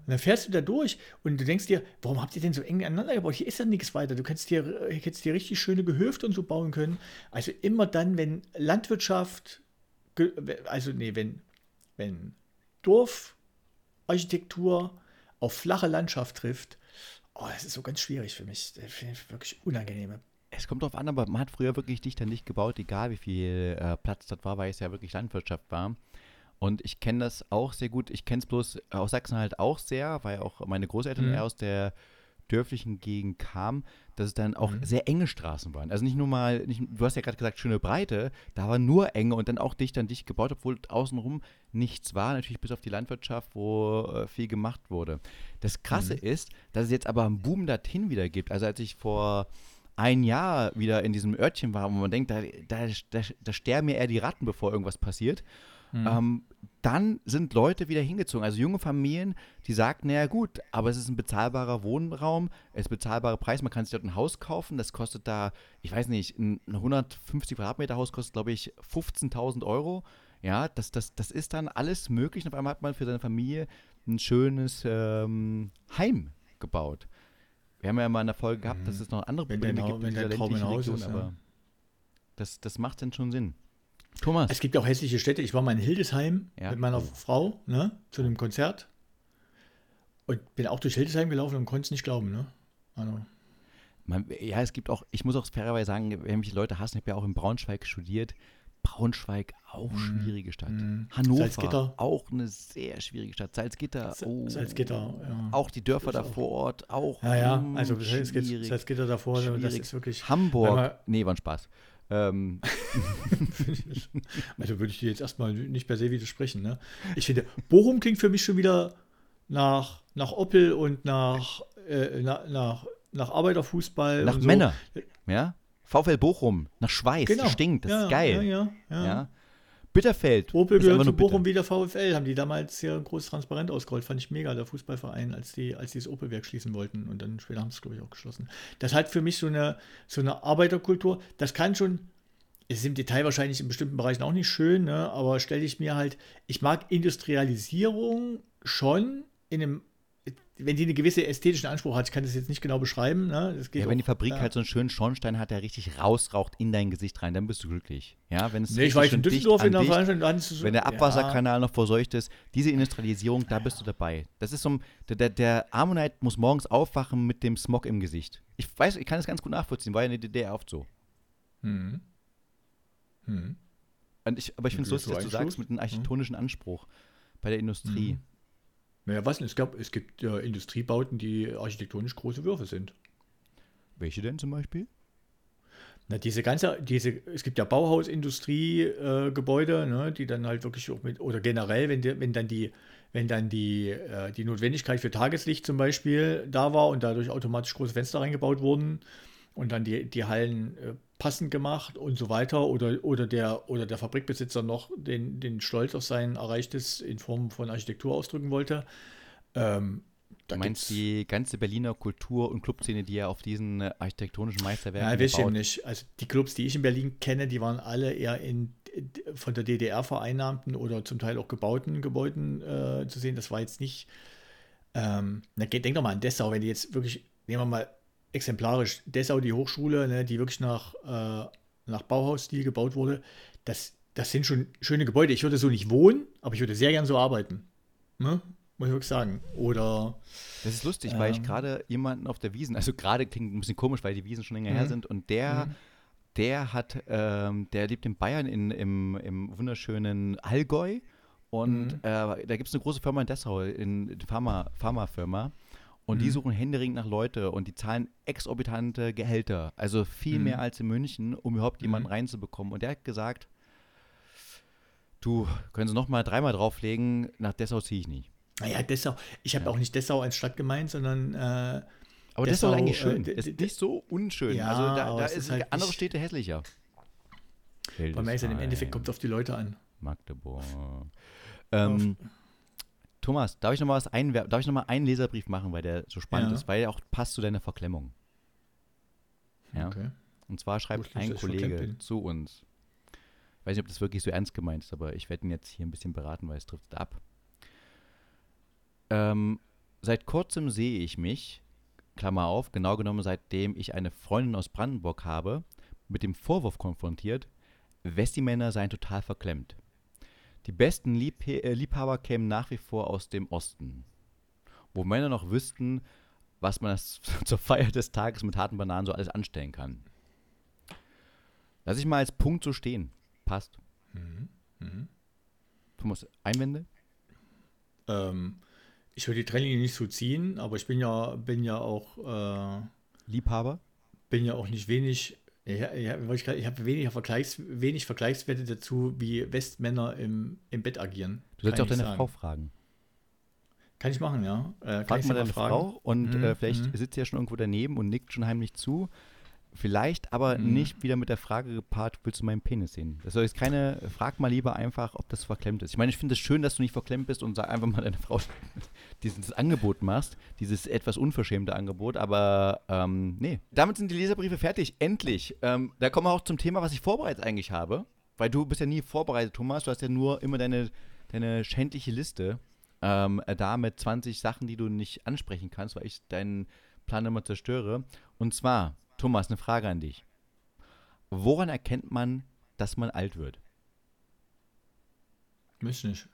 Und dann fährst du da durch und du denkst dir, warum habt ihr denn so eng aneinander gebaut? Hier ist ja nichts weiter. Du kannst dir, äh, hättest dir richtig schöne Gehöfte und so bauen können. Also immer dann, wenn Landwirtschaft, also nee, wenn, wenn Dorfarchitektur auf flache Landschaft trifft, oh, das ist so ganz schwierig für mich. Das ich wirklich unangenehme Es kommt drauf an, aber man hat früher wirklich dichter nicht gebaut, egal wie viel äh, Platz das war, weil es ja wirklich Landwirtschaft war. Und ich kenne das auch sehr gut. Ich kenne es bloß aus Sachsen halt auch sehr, weil auch meine Großeltern Mhm. eher aus der dörflichen Gegend kamen, dass es dann auch Mhm. sehr enge Straßen waren. Also nicht nur mal, nicht, du hast ja gerade gesagt, schöne Breite, da war nur enge und dann auch dicht an dicht gebaut, obwohl außenrum nichts war, natürlich bis auf die Landwirtschaft, wo äh, viel gemacht wurde. Das Krasse Mhm. ist, dass es jetzt aber einen Boom dorthin wieder gibt. Also als ich vor ein Jahr wieder in diesem Örtchen war, wo man denkt, da, da, da, da sterben mir eher die Ratten, bevor irgendwas passiert. Ähm, dann sind Leute wieder hingezogen, also junge Familien, die sagten, naja gut, aber es ist ein bezahlbarer Wohnraum, es ist ein bezahlbarer Preis, man kann sich dort ein Haus kaufen, das kostet da, ich weiß nicht, ein 150 Quadratmeter Haus kostet, glaube ich, 15.000 Euro. Ja, das, das, das ist dann alles möglich und auf einmal hat man für seine Familie ein schönes ähm, Heim gebaut. Wir haben ja mal in der Folge gehabt, dass es noch andere Wenn Probleme Hau- gibt in wenn dieser Traum ein ländlichen Haus Region, ist, ja. aber das, das macht dann schon Sinn. Thomas, Es gibt auch hässliche Städte. Ich war mal in Hildesheim Ja. mit meiner Oh. Frau ne, zu einem Konzert und bin auch durch Hildesheim gelaufen und konnte es nicht glauben. Ne? Also, Man, ja, es gibt auch, ich muss auch fairerweise sagen, wenn mich Leute hassen, ich habe ja auch in Braunschweig studiert. Braunschweig, auch schwierige Stadt. Mhm. Hannover, Salzgitter. auch eine sehr schwierige Stadt. Salzgitter, oh, Salzgitter, ja. auch die Dörfer da vor Ort, auch Ja, ja, mm, also Salzgitter, schwierig, Salzgitter davor, das schwierig. ist wirklich. Hamburg, man- nee, war ein Spaß. Ähm, (laughs) Also würde ich dir jetzt erstmal nicht per se widersprechen. Ne? Ich finde, Bochum klingt für mich schon wieder nach, nach Oppel und nach, äh, nach, nach, nach Arbeiterfußball. nach und so. Männer, ja? VfL Bochum, nach Schweiß, Genau. das stinkt, das ja, ist geil. Ja, ja, ja. Bitterfeld. Opel gehört zu bitter. Bochum wie der VfL, haben die damals ein großes Transparent ausgerollt. Fand ich mega, der Fußballverein, als die, als die das Opelwerk schließen wollten. Und dann später haben sie es, glaube ich, auch geschlossen. Das hat für mich so eine, so eine Arbeiterkultur. Das kann schon, es ist im Detail wahrscheinlich in bestimmten Bereichen auch nicht schön, ne? aber stelle ich mir halt, ich mag Industrialisierung schon in einem, wenn die einen gewissen ästhetischen Anspruch hat, ich kann das jetzt nicht genau beschreiben. Ne? Das Ja, wenn die auch, Fabrik ja. halt so einen schönen Schornstein hat, der richtig rausraucht in dein Gesicht rein, dann bist du glücklich. Ja, wenn es Nee, ich war in Düsseldorf in der Veranstaltung, da hattest du so- Wenn der ja. Abwasserkanal noch verseucht ist, diese Industrialisierung, da bist du dabei. Das ist so, ein- der, der, Ammonite muss morgens aufwachen mit dem Smog im Gesicht. Ich weiß, ich kann es ganz gut nachvollziehen, war ja in der DDR oft so. Hm. Hm. Und ich, aber ich finde es lustig, dass du sagst, mit einem architektonischen Anspruch bei der Industrie. Mhm. Naja, was denn? Es, gab, es gibt äh, Industriebauten, die architektonisch große Würfe sind. Welche denn zum Beispiel? Na, diese ganze, diese, es gibt ja Bauhausindustrie-Gebäude, äh, ne, die dann halt wirklich auch mit, oder generell, wenn, die, wenn dann die, wenn dann die, äh, die Notwendigkeit für Tageslicht zum Beispiel da war und dadurch automatisch große Fenster reingebaut wurden und dann die, die Hallen äh, passend gemacht und so weiter oder, oder, der, oder der Fabrikbesitzer noch den, den Stolz auf sein Erreichtes in Form von Architektur ausdrücken wollte, ähm, Du meinst die ganze Berliner Kultur- und Clubszene, die ja auf diesen architektonischen Meisterwerken Ja, weiß ich nicht. Also die Clubs, die ich in Berlin kenne, die waren alle eher in, von der DDR vereinnahmten oder zum Teil auch gebauten Gebäuden äh, zu sehen. Das war jetzt nicht. Ähm, na, denk doch mal an Dessau, wenn die jetzt wirklich, nehmen wir mal exemplarisch, Dessau, die Hochschule, ne, die wirklich nach, äh, nach Bauhausstil gebaut wurde, das, das sind schon schöne Gebäude. Ich würde so nicht wohnen, aber ich würde sehr gern so arbeiten. Ne? Muss ich wirklich sagen. Oder. Das ist lustig, ähm, weil ich ähm, gerade jemanden auf der Wiesen, also gerade klingt ein bisschen komisch, weil die Wiesen schon länger her mhm. sind und der. Mhm. Der hat, ähm, der lebt in Bayern in, im, im wunderschönen Allgäu und mhm. äh, da gibt es eine große Firma in Dessau, in Pharma, Pharmafirma. Und mhm. die suchen händeringend nach Leute und die zahlen exorbitante Gehälter. Also viel mhm. mehr als in München, um überhaupt jemanden mhm. reinzubekommen. Und der hat gesagt, du, können Sie noch mal dreimal drauflegen, nach Dessau ziehe ich nicht. Naja, Dessau. Ich habe ja. auch nicht Dessau als Stadt gemeint, sondern. Äh, aber Dessau, Dessau ist eigentlich schön. Äh, ist nicht so unschön. Ja, also da, da ist, halt andere Städte hässlicher. Bei mir ist im Endeffekt kommt es auf die Leute an. Magdeburg. Ähm, Thomas, darf ich noch mal was einwerfen? Darf ich noch mal einen Leserbrief machen, weil der so spannend ja. ist, weil er auch passt zu deiner Verklemmung. Ja. Okay. Und zwar schreibt ein Kollege zu uns. Ich weiß nicht, ob das wirklich so ernst gemeint ist, aber ich werde ihn jetzt hier ein bisschen beraten, weil es trifft ab. Ähm, seit kurzem sehe ich mich, Klammer auf, genau genommen seitdem ich eine Freundin aus Brandenburg habe, mit dem Vorwurf konfrontiert, Westimänner seien total verklemmt. Die besten Lieb äh, Liebhaber kämen nach wie vor aus dem Osten, wo Männer noch wüssten, was man (laughs) zur Feier des Tages mit harten Bananen so alles anstellen kann. Lass ich mal als Punkt so stehen. Passt. Mhm. Mhm. Thomas, Einwände? Ähm, ich würde die Trennlinie nicht so ziehen, aber ich bin ja, bin ja auch äh, Liebhaber. Bin ja auch nicht wenig. Ja, ja, ich, ich habe wenig, Vergleichs, wenig Vergleichswerte dazu, wie Westmänner im, im Bett agieren. Du sollst auch deine sagen. Frau fragen. Kann ich machen, ja. Äh, Frag mal deine fragen. Frau und mhm, äh, vielleicht mhm. sitzt sie ja schon irgendwo daneben und nickt schon heimlich zu. Vielleicht aber mhm. nicht wieder mit der Frage gepaart, willst du meinen Penis sehen? Das soll jetzt keine, frag mal lieber einfach, ob das verklemmt ist. Ich meine, ich finde es schön, dass du nicht verklemmt bist und sag einfach mal deine Frau (laughs) dieses Angebot machst, dieses etwas unverschämte Angebot, aber ähm, nee. Damit sind die Leserbriefe fertig, endlich. Ähm, da kommen wir auch zum Thema, was ich vorbereitet eigentlich habe, weil du bist ja nie vorbereitet, Thomas, du hast ja nur immer deine, deine schändliche Liste ähm, da mit 20 Sachen, die du nicht ansprechen kannst, weil ich deinen Plan immer zerstöre. Und zwar Thomas, eine Frage an dich. Woran erkennt man, dass man alt wird? Weiß nicht.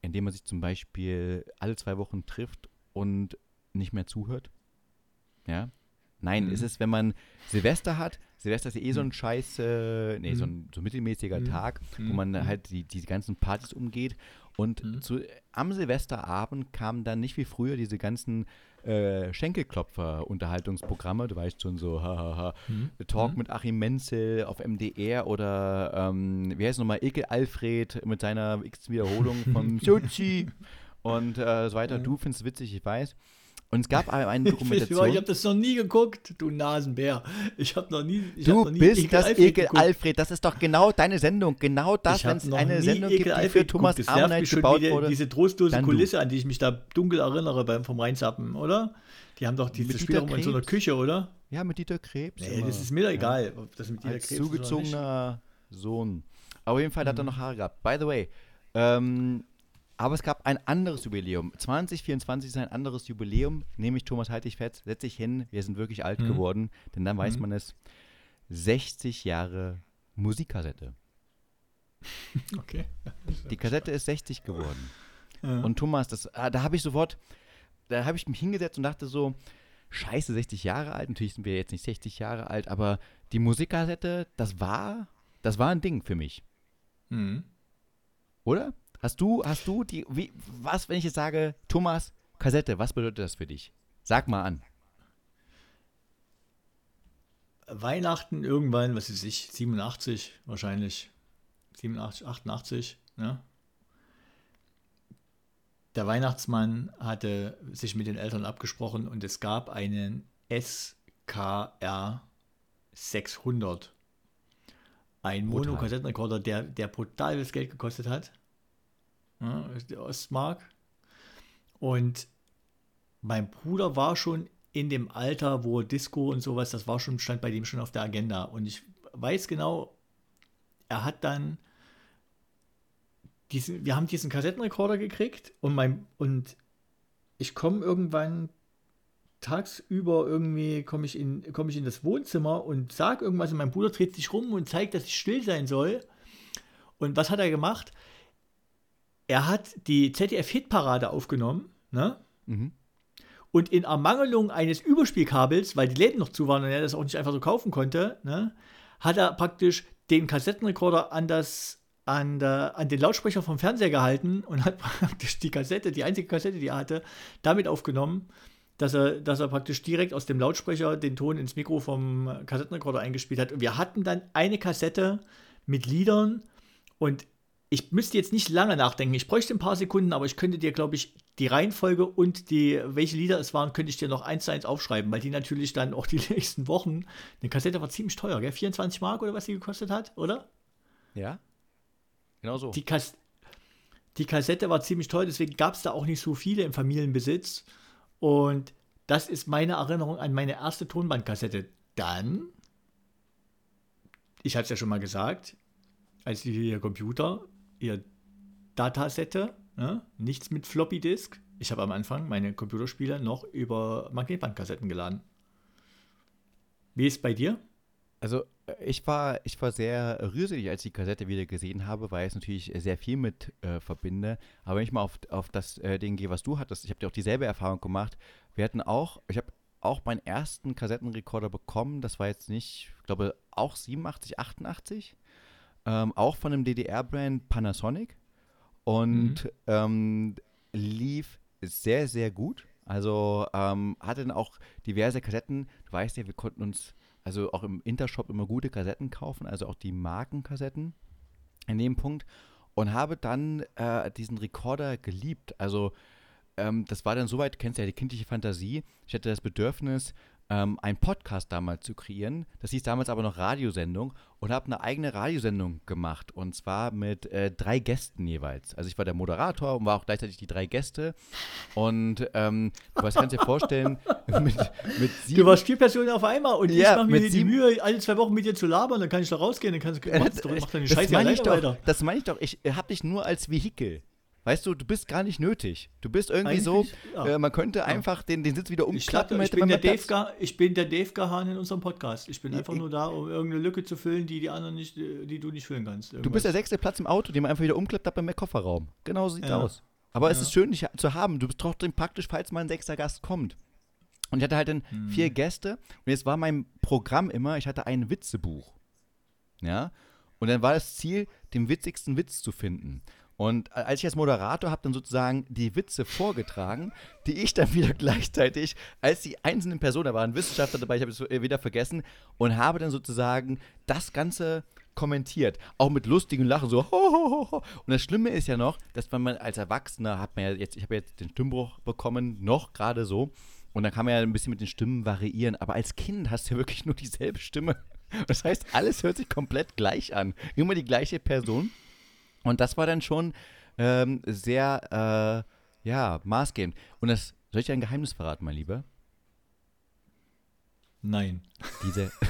Indem man sich zum Beispiel alle zwei Wochen trifft und nicht mehr zuhört? Ja? Nein, mhm. ist es, wenn man Silvester hat. Silvester ist ja eh so ein mhm. scheiß, äh, nee, mhm. so ein so mittelmäßiger mhm. Tag, wo mhm. man halt die, die ganzen Partys umgeht. Und mhm. zu, am Silvesterabend kamen dann nicht wie früher diese ganzen äh, Schenkelklopfer-Unterhaltungsprogramme, du weißt schon so, hahaha, mhm. Talk mhm. mit Achim Menzel auf MDR oder ähm, wie heißt nochmal, Ekel Alfred mit seiner X-Wiederholung von (laughs) Sochi und äh, so weiter. Mhm. Du findest es witzig, ich weiß. Und es gab (laughs) eine Dokumentation. Ich, habe das noch nie geguckt, du Nasenbär. Ich habe noch nie. du noch nie bist Ekel das Alfred Ekel geguckt. Alfred. Das ist doch genau deine Sendung. Genau das, wenn es eine Sendung Ekel gibt, die für Thomas Arnold gebaut die, wurde. Diese trostlose Kulisse, du. an die ich mich da dunkel erinnere beim vom Rheinzappen, oder? Die haben doch dieses Spiel in so einer Küche, oder? Ja, mit Dieter Krebs. Nee, das ist mir doch egal, ja. ob das mit Dieter Als Krebs zugezogener Sohn. auf jeden Fall mhm. hat er mhm. noch Haare gehabt. By the way, ähm, aber es gab ein anderes Jubiläum. 2024 ist ein anderes Jubiläum, nämlich Thomas Halt dich fett, setz dich hin, wir sind wirklich alt mhm. geworden, denn dann weiß mhm. man es. 60 Jahre Musikkassette. (laughs) Okay. Die Kassette ist 60 geworden. Ja. Und Thomas, das, ah, da habe ich sofort, da habe ich mich hingesetzt und dachte so, scheiße, 60 Jahre alt, natürlich sind wir jetzt nicht 60 Jahre alt, aber die Musikkassette, das war, das war ein Ding für mich. Mhm. Oder? Hast du, hast du die, wie, was, wenn ich jetzt sage, Thomas, Kassette, was bedeutet das für dich? Sag mal an. Weihnachten irgendwann, was weiß ich, 87 wahrscheinlich. 87, 88, ne? Der Weihnachtsmann hatte sich mit den Eltern abgesprochen und es gab einen SKR 600. Ein Monokassettenrekorder, der, der brutal Geld gekostet hat die Ostmark. Und mein Bruder war schon in dem Alter, wo Disco und sowas, das war schon, stand bei dem schon auf der Agenda. Und ich weiß genau, er hat dann diesen, wir haben diesen Kassettenrekorder gekriegt und mein, und ich komme irgendwann tagsüber irgendwie komme ich in komme ich in das Wohnzimmer und sag irgendwas und mein Bruder dreht sich rum und zeigt, dass ich still sein soll. Und was hat er gemacht? Er hat die ZDF-Hitparade aufgenommen, ne? Mhm. Und in Ermangelung eines Überspielkabels, weil die Läden noch zu waren und er das auch nicht einfach so kaufen konnte, ne, hat er praktisch den Kassettenrekorder an das an, der, an den Lautsprecher vom Fernseher gehalten und hat (laughs) praktisch die Kassette, die einzige Kassette, die er hatte, damit aufgenommen, dass er, dass er praktisch direkt aus dem Lautsprecher den Ton ins Mikro vom Kassettenrekorder eingespielt hat. Und wir hatten dann eine Kassette mit Liedern und ich müsste jetzt nicht lange nachdenken. Ich bräuchte ein paar Sekunden, aber ich könnte dir, glaube ich, die Reihenfolge und die, welche Lieder es waren, könnte ich dir noch eins zu eins aufschreiben, weil die natürlich dann auch die (laughs) nächsten Wochen. Eine Kassette war ziemlich teuer, gell? 24 Mark oder was die gekostet hat, oder? Ja. Genau so. Die, Kas die Kassette war ziemlich teuer, deswegen gab es da auch nicht so viele im Familienbesitz. Und das ist meine Erinnerung an meine erste Tonbandkassette. Dann, ich hatte es ja schon mal gesagt, als ihr Computer, ihr Datasette, ne? nichts mit Floppy Disk. Ich habe am Anfang meine Computerspiele noch über Magnetbandkassetten geladen. Wie ist bei dir? Also ich war, ich war sehr rührselig, als ich die Kassette wieder gesehen habe, weil ich es natürlich sehr viel mit äh, verbinde. Aber wenn ich mal auf, auf das äh, Ding gehe, was du hattest, ich habe dir auch dieselbe Erfahrung gemacht. Wir hatten auch, ich habe auch meinen ersten Kassettenrekorder bekommen. Das war jetzt nicht, ich glaube, auch 87, 88. Ähm, auch von einem DDR-Brand Panasonic. Und mhm. ähm, lief sehr, sehr gut. Also ähm, hatte dann auch diverse Kassetten. Du weißt ja, wir konnten uns also auch im Intershop immer gute Kassetten kaufen, also auch die Markenkassetten in dem Punkt. Und habe dann äh, diesen Rekorder geliebt. Also ähm, das war dann soweit, kennst du ja die kindliche Fantasie. Ich hatte das Bedürfnis, ähm, einen Podcast damals zu kreieren. Das hieß damals aber noch Radiosendung und habe eine eigene Radiosendung gemacht und zwar mit äh, drei Gästen jeweils. Also ich war der Moderator und war auch gleichzeitig die drei Gäste und ähm, was kannst du dir vorstellen (laughs) mit, mit sieben, Du warst vier Personen auf einmal und ja, ich mache mir die Mühe, alle zwei Wochen mit dir zu labern, dann kann ich da rausgehen, dann kannst du (laughs) mach, mach deine Scheiße das meine ich doch, Das meine ich doch, ich habe dich nur als Vehikel. Weißt du, du bist gar nicht nötig. Du bist irgendwie Eigentlich, so, ja. äh, man könnte ja. einfach den, den Sitz wieder umklappen. Ich, ich, bin, der Dave ich bin der Dave Gahan in unserem Podcast. Ich bin einfach nur da, um irgendeine Lücke zu füllen, die die anderen nicht, die du nicht füllen kannst. Irgendwas. Du bist der sechste Platz im Auto, den man einfach wieder umklappt hat beim Kofferraum. Genau so sieht ja. aus. Aber es ist schön, dich zu haben. Du bist trotzdem praktisch, falls mal ein sechster Gast kommt. Und ich hatte halt dann hm. vier Gäste und jetzt war mein Programm immer, ich hatte ein Witzebuch. Ja. Und dann war das Ziel, den witzigsten Witz zu finden. Und als ich als Moderator habe dann sozusagen die Witze vorgetragen, die ich dann wieder (laughs) gleichzeitig als die einzelnen Personen, da waren Wissenschaftler dabei, ich habe es wieder vergessen, und habe dann sozusagen das Ganze kommentiert, auch mit lustigen Lachen, so (laughs) ho, Und das Schlimme ist ja noch, dass man als Erwachsener hat man ja jetzt, ich habe jetzt den Stimmbruch bekommen, noch gerade so, und dann kann man ja ein bisschen mit den Stimmen variieren, aber als Kind hast du ja wirklich nur dieselbe Stimme. (laughs) Das heißt, alles hört sich komplett gleich an. Immer die gleiche Person. Und das war dann schon ähm, sehr, äh, ja, maßgebend. Und das, soll ich ein Geheimnis verraten, mein Lieber? Nein. Diese. (laughs)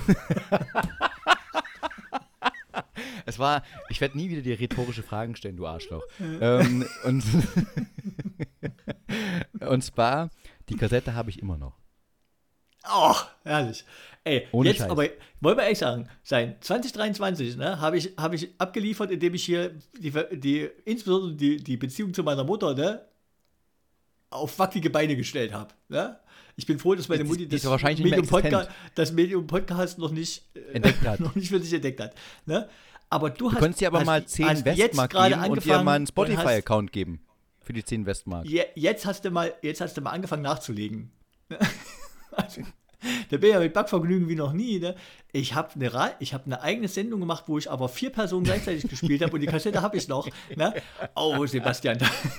es war, ich werde nie wieder dir rhetorische Fragen stellen, du Arschloch. ähm, und, (laughs) und zwar, die Kassette habe ich immer noch. Oh, herrlich. Ey, Ohne jetzt Scheiß. aber, wollen wir ehrlich sagen, sein 2023 ne, habe ich, hab ich abgeliefert, indem ich hier die, die, insbesondere die, die Beziehung zu meiner Mutter ne, auf wackelige Beine gestellt habe. Ne? Ich bin froh, dass meine Mutti das, Medium, Podcast, das Medium Podcast noch nicht, äh, entdeckt hat. (laughs) noch nicht für sich entdeckt hat. Ne? Aber du, du hast. könntest dir aber mal 10 Westmark geben und dir mal einen Spotify-Account geben. Für die 10 Westmark. Je, jetzt, hast du mal, jetzt hast du mal angefangen nachzulegen. (laughs) also, (laughs) da bin ich ja mit Backvergnügen wie noch nie. Ne? Ich habe eine, hab eine eigene Sendung gemacht, wo ich aber vier Personen gleichzeitig gespielt habe und die Kassette habe ich noch. Ne? Oh, Sebastian. (laughs)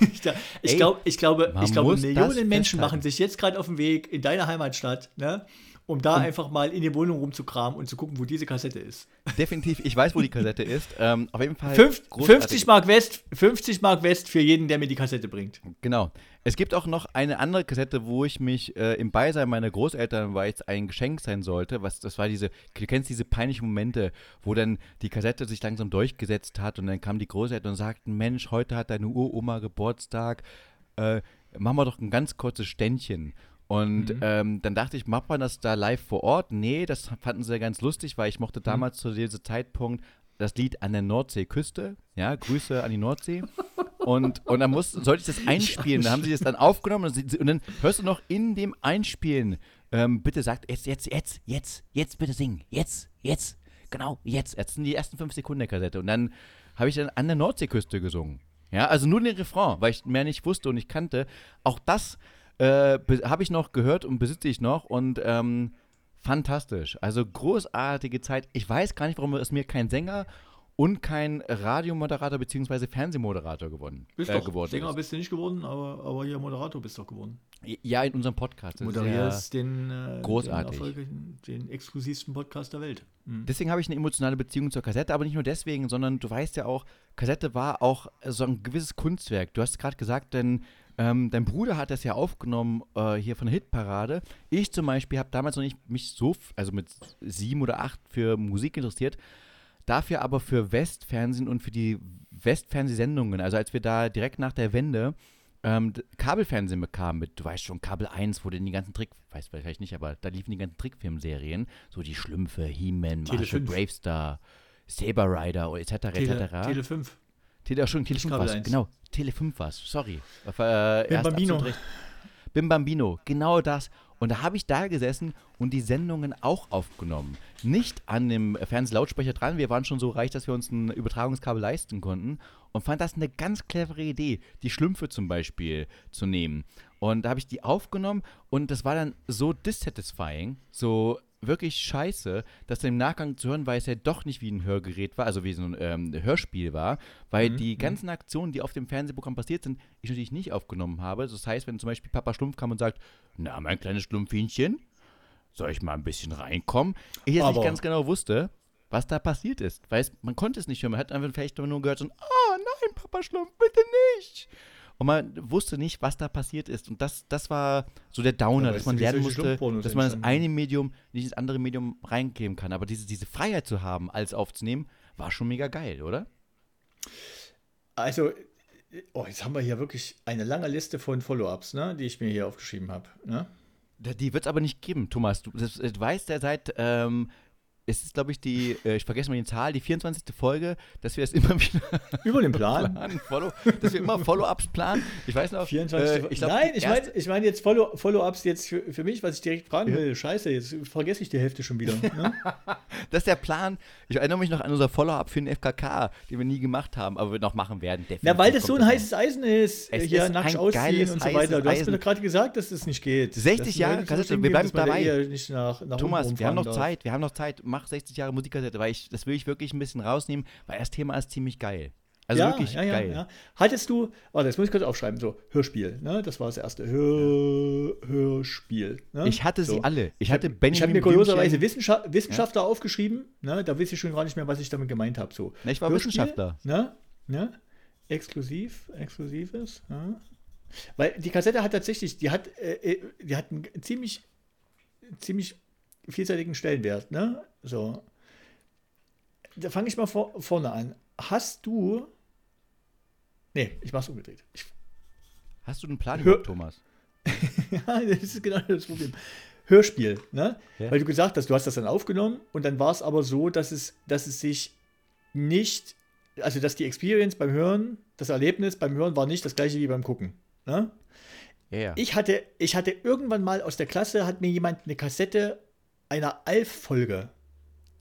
ich, glaub, ich glaube, ich glaube Millionen Menschen machen sich jetzt gerade auf den Weg in deine Heimatstadt. Ne? Um da einfach mal in die Wohnung rumzukramen und zu gucken, wo diese Kassette ist. Definitiv, ich weiß, wo die Kassette ist. Ähm, auf jeden Fall. Fünf, großartig. 50 Mark West, 50 Mark West für jeden, der mir die Kassette bringt. Genau. Es gibt auch noch eine andere Kassette, wo ich mich äh, im Beisein meiner Großeltern, weil es ein Geschenk sein sollte, was das war diese, du kennst diese peinlichen Momente, wo dann die Kassette sich langsam durchgesetzt hat und dann kamen die Großeltern und sagten, Mensch, heute hat deine Uroma Geburtstag, äh, machen wir doch ein ganz kurzes Ständchen. Und ähm, dann dachte ich, macht man das da live vor Ort? Nee, das fanden sie ganz lustig, weil ich mochte damals zu diesem Zeitpunkt das Lied an der Nordseeküste. Ja, Grüße an die Nordsee. Und, und dann muss, sollte ich das (laughs) einspielen. Da haben sie das dann aufgenommen und, sie- und dann hörst du noch in dem Einspielen, ähm, bitte sagt, jetzt, jetzt, jetzt, jetzt, jetzt bitte singen. Jetzt, jetzt, genau, jetzt. Jetzt sind die ersten fünf Sekunden der Kassette. Und dann habe ich dann an der Nordseeküste gesungen. Ja, also nur den Refrain, weil ich mehr nicht wusste und nicht kannte. Auch das äh, be- habe ich noch gehört und besitze ich noch und ähm, fantastisch. Also großartige Zeit. Ich weiß gar nicht, warum es mir kein Sänger und kein Radiomoderator bzw. Fernsehmoderator gewonnen, Bist äh, doch, geworden Sänger ist. bist du nicht geworden, aber, aber hier Moderator bist doch geworden. Ja, in unserem Podcast. Ist Moderierst den, äh, großartig. den, den exklusivsten Podcast der Welt. Mhm. Deswegen habe ich eine emotionale Beziehung zur Kassette, aber nicht nur deswegen, sondern du weißt ja auch, Kassette war auch so ein gewisses Kunstwerk. Du hast gerade gesagt, denn ähm, dein Bruder hat das ja aufgenommen äh, hier von der Hitparade. Ich zum Beispiel habe damals noch nicht mich so, also mit sieben oder acht für Musik interessiert, dafür aber für Westfernsehen und für die Westfernsehsendungen. Also als wir da direkt nach der Wende ähm, Kabelfernsehen bekamen mit, du weißt schon, Kabel 1, wo denn die ganzen Trick, weiß vielleicht nicht, aber da liefen die ganzen Trickfilmserien, so die Schlümpfe, He-Man, Marshall 5. Bravestar, Saber Rider etc. Tele, etc. Tele 5. Tele, schon Tele Nicht 5 Kabel was, 1. genau, Tele 5 was, sorry. Äh, Bim Bambino. Bim Bambino, genau das. Und da habe ich da gesessen und die Sendungen auch aufgenommen. Nicht an dem Fernsehlautsprecher dran, wir waren schon so reich, dass wir uns ein Übertragungskabel leisten konnten und fand das eine ganz clevere Idee, die Schlümpfe zum Beispiel zu nehmen. Und da habe ich die aufgenommen und das war dann so dissatisfying, so wirklich scheiße, das im Nachgang zu hören, weil es ja doch nicht wie ein Hörgerät war, also wie so ein ähm, Hörspiel war, weil die ganzen Aktionen, die auf dem Fernsehprogramm passiert sind, ich natürlich nicht aufgenommen habe. Das heißt, wenn zum Beispiel Papa Schlumpf kam und sagt, na, mein kleines Schlumpfinchen, soll ich mal ein bisschen reinkommen? Ich jetzt Aber- nicht ganz genau wusste, was da passiert ist. Weil man konnte es nicht hören. Man hat einfach vielleicht nur gehört, so, oh nein, Papa Schlumpf, bitte nicht. Und man wusste nicht, was da passiert ist. Und das, das war so der Downer, Ja, dass man lernen musste, dass man das eine Medium nicht ins andere Medium reingeben kann. Aber diese, diese Freiheit zu haben, alles aufzunehmen, war schon mega geil, oder? Also, oh, jetzt haben wir hier wirklich eine lange Liste von Follow-ups, ne, die ich mir hier aufgeschrieben habe. Ne? Die wird es aber nicht geben, Thomas. Du, das, weißt ja seit, ähm, es ist, glaube ich, die, äh, ich vergesse mal die Zahl, die 24. Folge, dass wir es immer wieder (laughs) Über den Plan. planen, Follow, dass wir immer Follow-ups planen. Ich weiß noch, 24. äh, ich glaub, Nein, ich meine ich mein jetzt Follow- Follow-ups jetzt für, für mich, was ich direkt fragen will. Scheiße, jetzt vergesse ich die Hälfte schon wieder. Ne? (laughs) Das ist der Plan. Ich erinnere mich noch an unser Follow-up für den FKK, den wir nie gemacht haben, aber wir noch machen werden. Na, weil das so ein heißt Eisen ist, Es hier ist nackt ausziehen und so heißes weiter. Du hast Eisen. mir gerade gesagt, dass das nicht geht. 60 Dass Jahre wir bleiben dabei. nach, nach Thomas, wir haben noch. Zeit, wir haben noch Zeit. Mach 60 Jahre Musikkassette, weil ich, das will ich wirklich ein bisschen rausnehmen, weil das Thema ist ziemlich geil. Also ja, wirklich ja, ja, geil. Ja. Hattest du, warte, das muss ich kurz aufschreiben, so, Hörspiel, ne? Das war das erste. Hör, Hörspiel. Ne? Ich hatte sie so. alle. Ich hatte Benjamin Ich habe mir kurioserweise Blümchen. Wissenschaft, Wissenschaftler aufgeschrieben, ne? Da weiß ich schon gar nicht mehr, was ich damit gemeint habe. So. Ne, ich war Hörspiel, Wissenschaftler. Ne? Ne? Exklusiv, exklusives. Ja. Weil die Kassette hat tatsächlich, die hat, äh, äh, die hat einen ziemlich, ziemlich vielseitigen Stellenwert, ne? So. Da fange ich mal vor, vorne an. Hast du. Nee, ich mach's umgedreht. Ich, Hast du einen Plan Hör- Thomas? (laughs) ja, das ist genau das Problem. Hörspiel, ne? Ja. Weil du gesagt hast, du hast das dann aufgenommen und dann war es aber so, dass es, dass es sich nicht, also dass die Experience beim Hören, das Erlebnis beim Hören war nicht das gleiche wie beim Gucken. Ne? Ja, ja. Ich, hatte, ich hatte irgendwann mal aus der Klasse, hat mir jemand eine Kassette einer Alf-Folge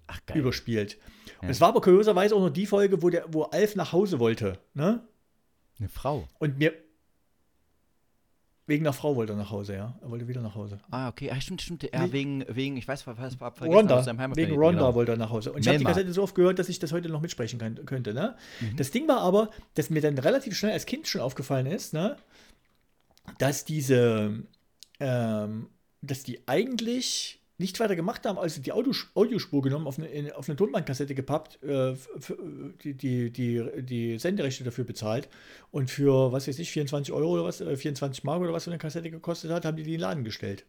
Ach, überspielt. Und Ja. es war aber kurioserweise auch noch die Folge, wo, der, wo Alf nach Hause wollte. Ne? Eine Frau. Und mir. Wegen einer Frau wollte er nach Hause, ja. Er wollte wieder nach Hause. Ah, okay. Ah, stimmt, stimmt. Ja, Nee. wegen, wegen, ich weiß, was vergessen Ronda, wegen Ronda genau. wollte er nach Hause. Und ich habe die. Kassette so oft gehört, dass ich das heute noch mitsprechen kann, könnte. Ne? Mhm. Das Ding war aber, dass mir dann relativ schnell als Kind schon aufgefallen ist, ne? dass diese, ähm, dass die eigentlich nichts weiter gemacht haben, als die Audio, Audiospur genommen, auf eine, in, auf eine Tonbandkassette gepappt, äh, die, die, die, die Senderechte dafür bezahlt und für, was weiß ich, 24 Euro oder was, äh, 24 Mark oder was so eine Kassette gekostet hat, haben die die in den Laden gestellt.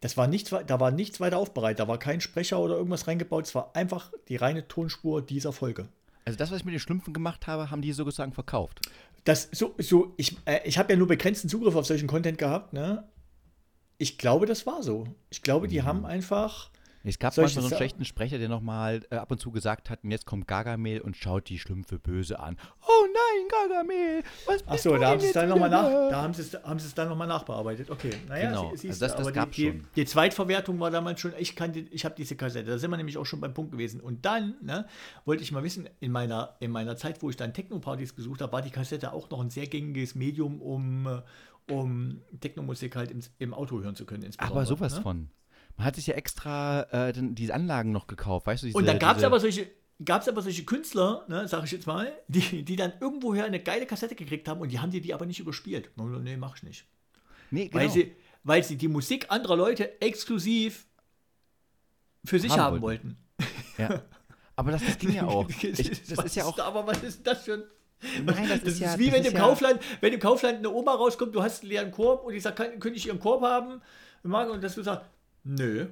Das war nichts, da war nichts weiter aufbereitet, da war kein Sprecher oder irgendwas reingebaut, es war einfach die reine Tonspur dieser Folge. Also das, was ich mit den Schlümpfen gemacht habe, haben die sozusagen verkauft. Das so, so ich, äh, ich habe ja nur begrenzten Zugriff auf solchen Content gehabt, ne? Ich glaube, das war so. Ich glaube, die mhm. haben einfach es gab Soll manchmal so einen schlechten Sprecher, der nochmal äh, ab und zu gesagt hat, und jetzt kommt Gargamel und schaut die Schlümpfe böse an. Oh nein, Gargamel, was Ach so, da haben sie es dann nochmal nach, da haben sie es, haben sie es dann nochmal nachbearbeitet. Okay, naja, genau. Sie, also das, das gab die, schon. Die, die, Zweitverwertung war damals schon, ich kannte, ich habe diese Kassette, da sind wir nämlich auch schon beim Punkt gewesen. Und dann ne, wollte ich mal wissen, in meiner, in meiner Zeit, wo ich dann Techno-Partys besucht habe, war die Kassette auch noch ein sehr gängiges Medium, um um Techno-Musik halt im, im, Auto hören zu können. Aber sowas ne? von. Man hat sich ja extra äh, diese Anlagen noch gekauft, weißt du? Diese, und dann gab es aber solche, gab es aber solche Künstler, ne, sag ich jetzt mal, die, die dann irgendwoher eine geile Kassette gekriegt haben und die haben dir die aber nicht überspielt. Nee, mach ich nicht. Nee, genau. Weil sie, weil sie die Musik anderer Leute exklusiv für sich haben, haben wollten. Ja. Aber das, das ging ja (laughs) auch. Ich, das ist ja auch. Aber was ist das für ein. Nein, das, das ist, ja, wie wenn im Kaufland, wenn im Kaufland eine Oma rauskommt, du hast einen leeren Korb und ich sage, könnte ich ihren Korb haben? Und dass du sagst, Nö.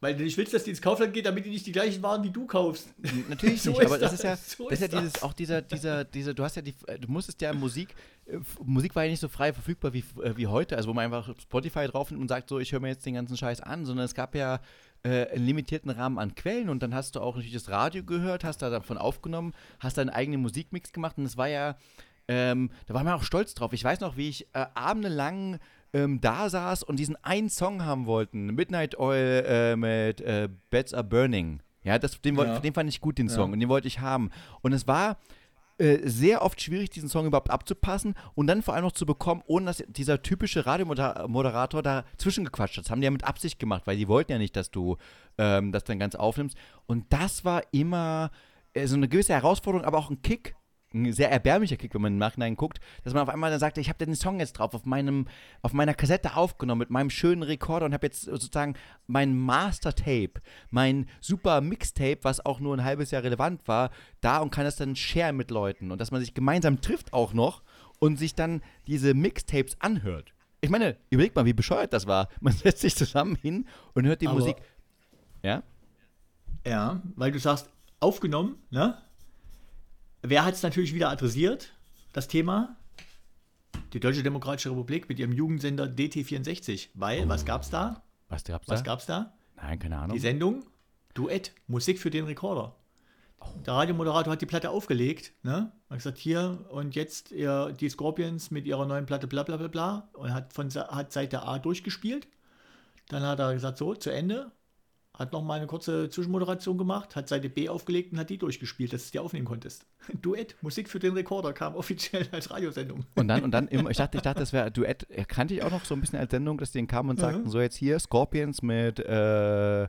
Weil du nicht willst, dass die ins Kaufland geht, damit die nicht die gleichen Waren wie du kaufst. Natürlich (laughs) so nicht, aber das, das, ist ja, so das ist ja dieses, auch dieser, dieser, dieser, du hast ja die, du musstest ja Musik, äh, Musik war ja nicht so frei verfügbar wie, äh, wie heute, also wo man einfach Spotify drauf nimmt und sagt, so, ich höre mir jetzt den ganzen Scheiß an, sondern es gab ja äh, einen limitierten Rahmen an Quellen und dann hast du auch natürlich das Radio gehört, hast da davon aufgenommen, hast deinen eigenen Musikmix gemacht und es war ja, ähm, da war man auch stolz drauf. Ich weiß noch, wie ich äh, abendelang ähm, da saß und diesen einen Song haben wollten, Midnight Oil äh, mit äh, Beds Are Burning. Ja, das, den, ja. den fand ich gut, den Song, ja. und den wollte ich haben. Und es war äh, sehr oft schwierig, diesen Song überhaupt abzupassen und dann vor allem noch zu bekommen, ohne dass dieser typische Radiomoderator dazwischen gequatscht hat. Das haben die ja mit Absicht gemacht, weil die wollten ja nicht, dass du ähm, das dann ganz aufnimmst. Und das war immer äh, so eine gewisse Herausforderung, aber auch ein Kick, ein sehr erbärmlicher Kick, wenn man im Nachhinein guckt, dass man auf einmal dann sagt, ich habe den Song jetzt drauf auf meinem auf meiner Kassette aufgenommen mit meinem schönen Rekorder und habe jetzt sozusagen mein Master Tape, mein super Mixtape, was auch nur ein halbes Jahr relevant war, da und kann das dann sharen mit Leuten und dass man sich gemeinsam trifft auch noch und sich dann diese Mixtapes anhört. Ich meine, überleg mal, wie bescheuert das war. (laughs) Man setzt sich zusammen hin und hört die Aber Musik. Ja? Ja, weil du sagst, aufgenommen, ne? Wer hat es natürlich wieder adressiert, das Thema? Die Deutsche Demokratische Republik mit ihrem Jugendsender DT64. Weil, oh. was gab's da? Was gab's da? Was gab's da? Nein, keine Ahnung. Die Sendung Duett, Musik für den Rekorder. Oh. Der Radiomoderator hat die Platte aufgelegt, ne? Hat gesagt, hier und jetzt ihr, die Scorpions mit ihrer neuen Platte bla bla bla bla und hat, von, hat Seite A durchgespielt. Dann hat er gesagt, so, zu Ende hat noch mal eine kurze Zwischenmoderation gemacht, hat Seite B aufgelegt und hat die durchgespielt, dass du die aufnehmen konntest. (laughs) Duett, Musik für den Rekorder kam offiziell als Radiosendung. Und dann, und dann immer, ich dachte, ich dachte, das wäre Duett, kannte ich auch noch so ein bisschen als Sendung, dass die kamen und sagten, mhm. so jetzt hier Scorpions mit äh,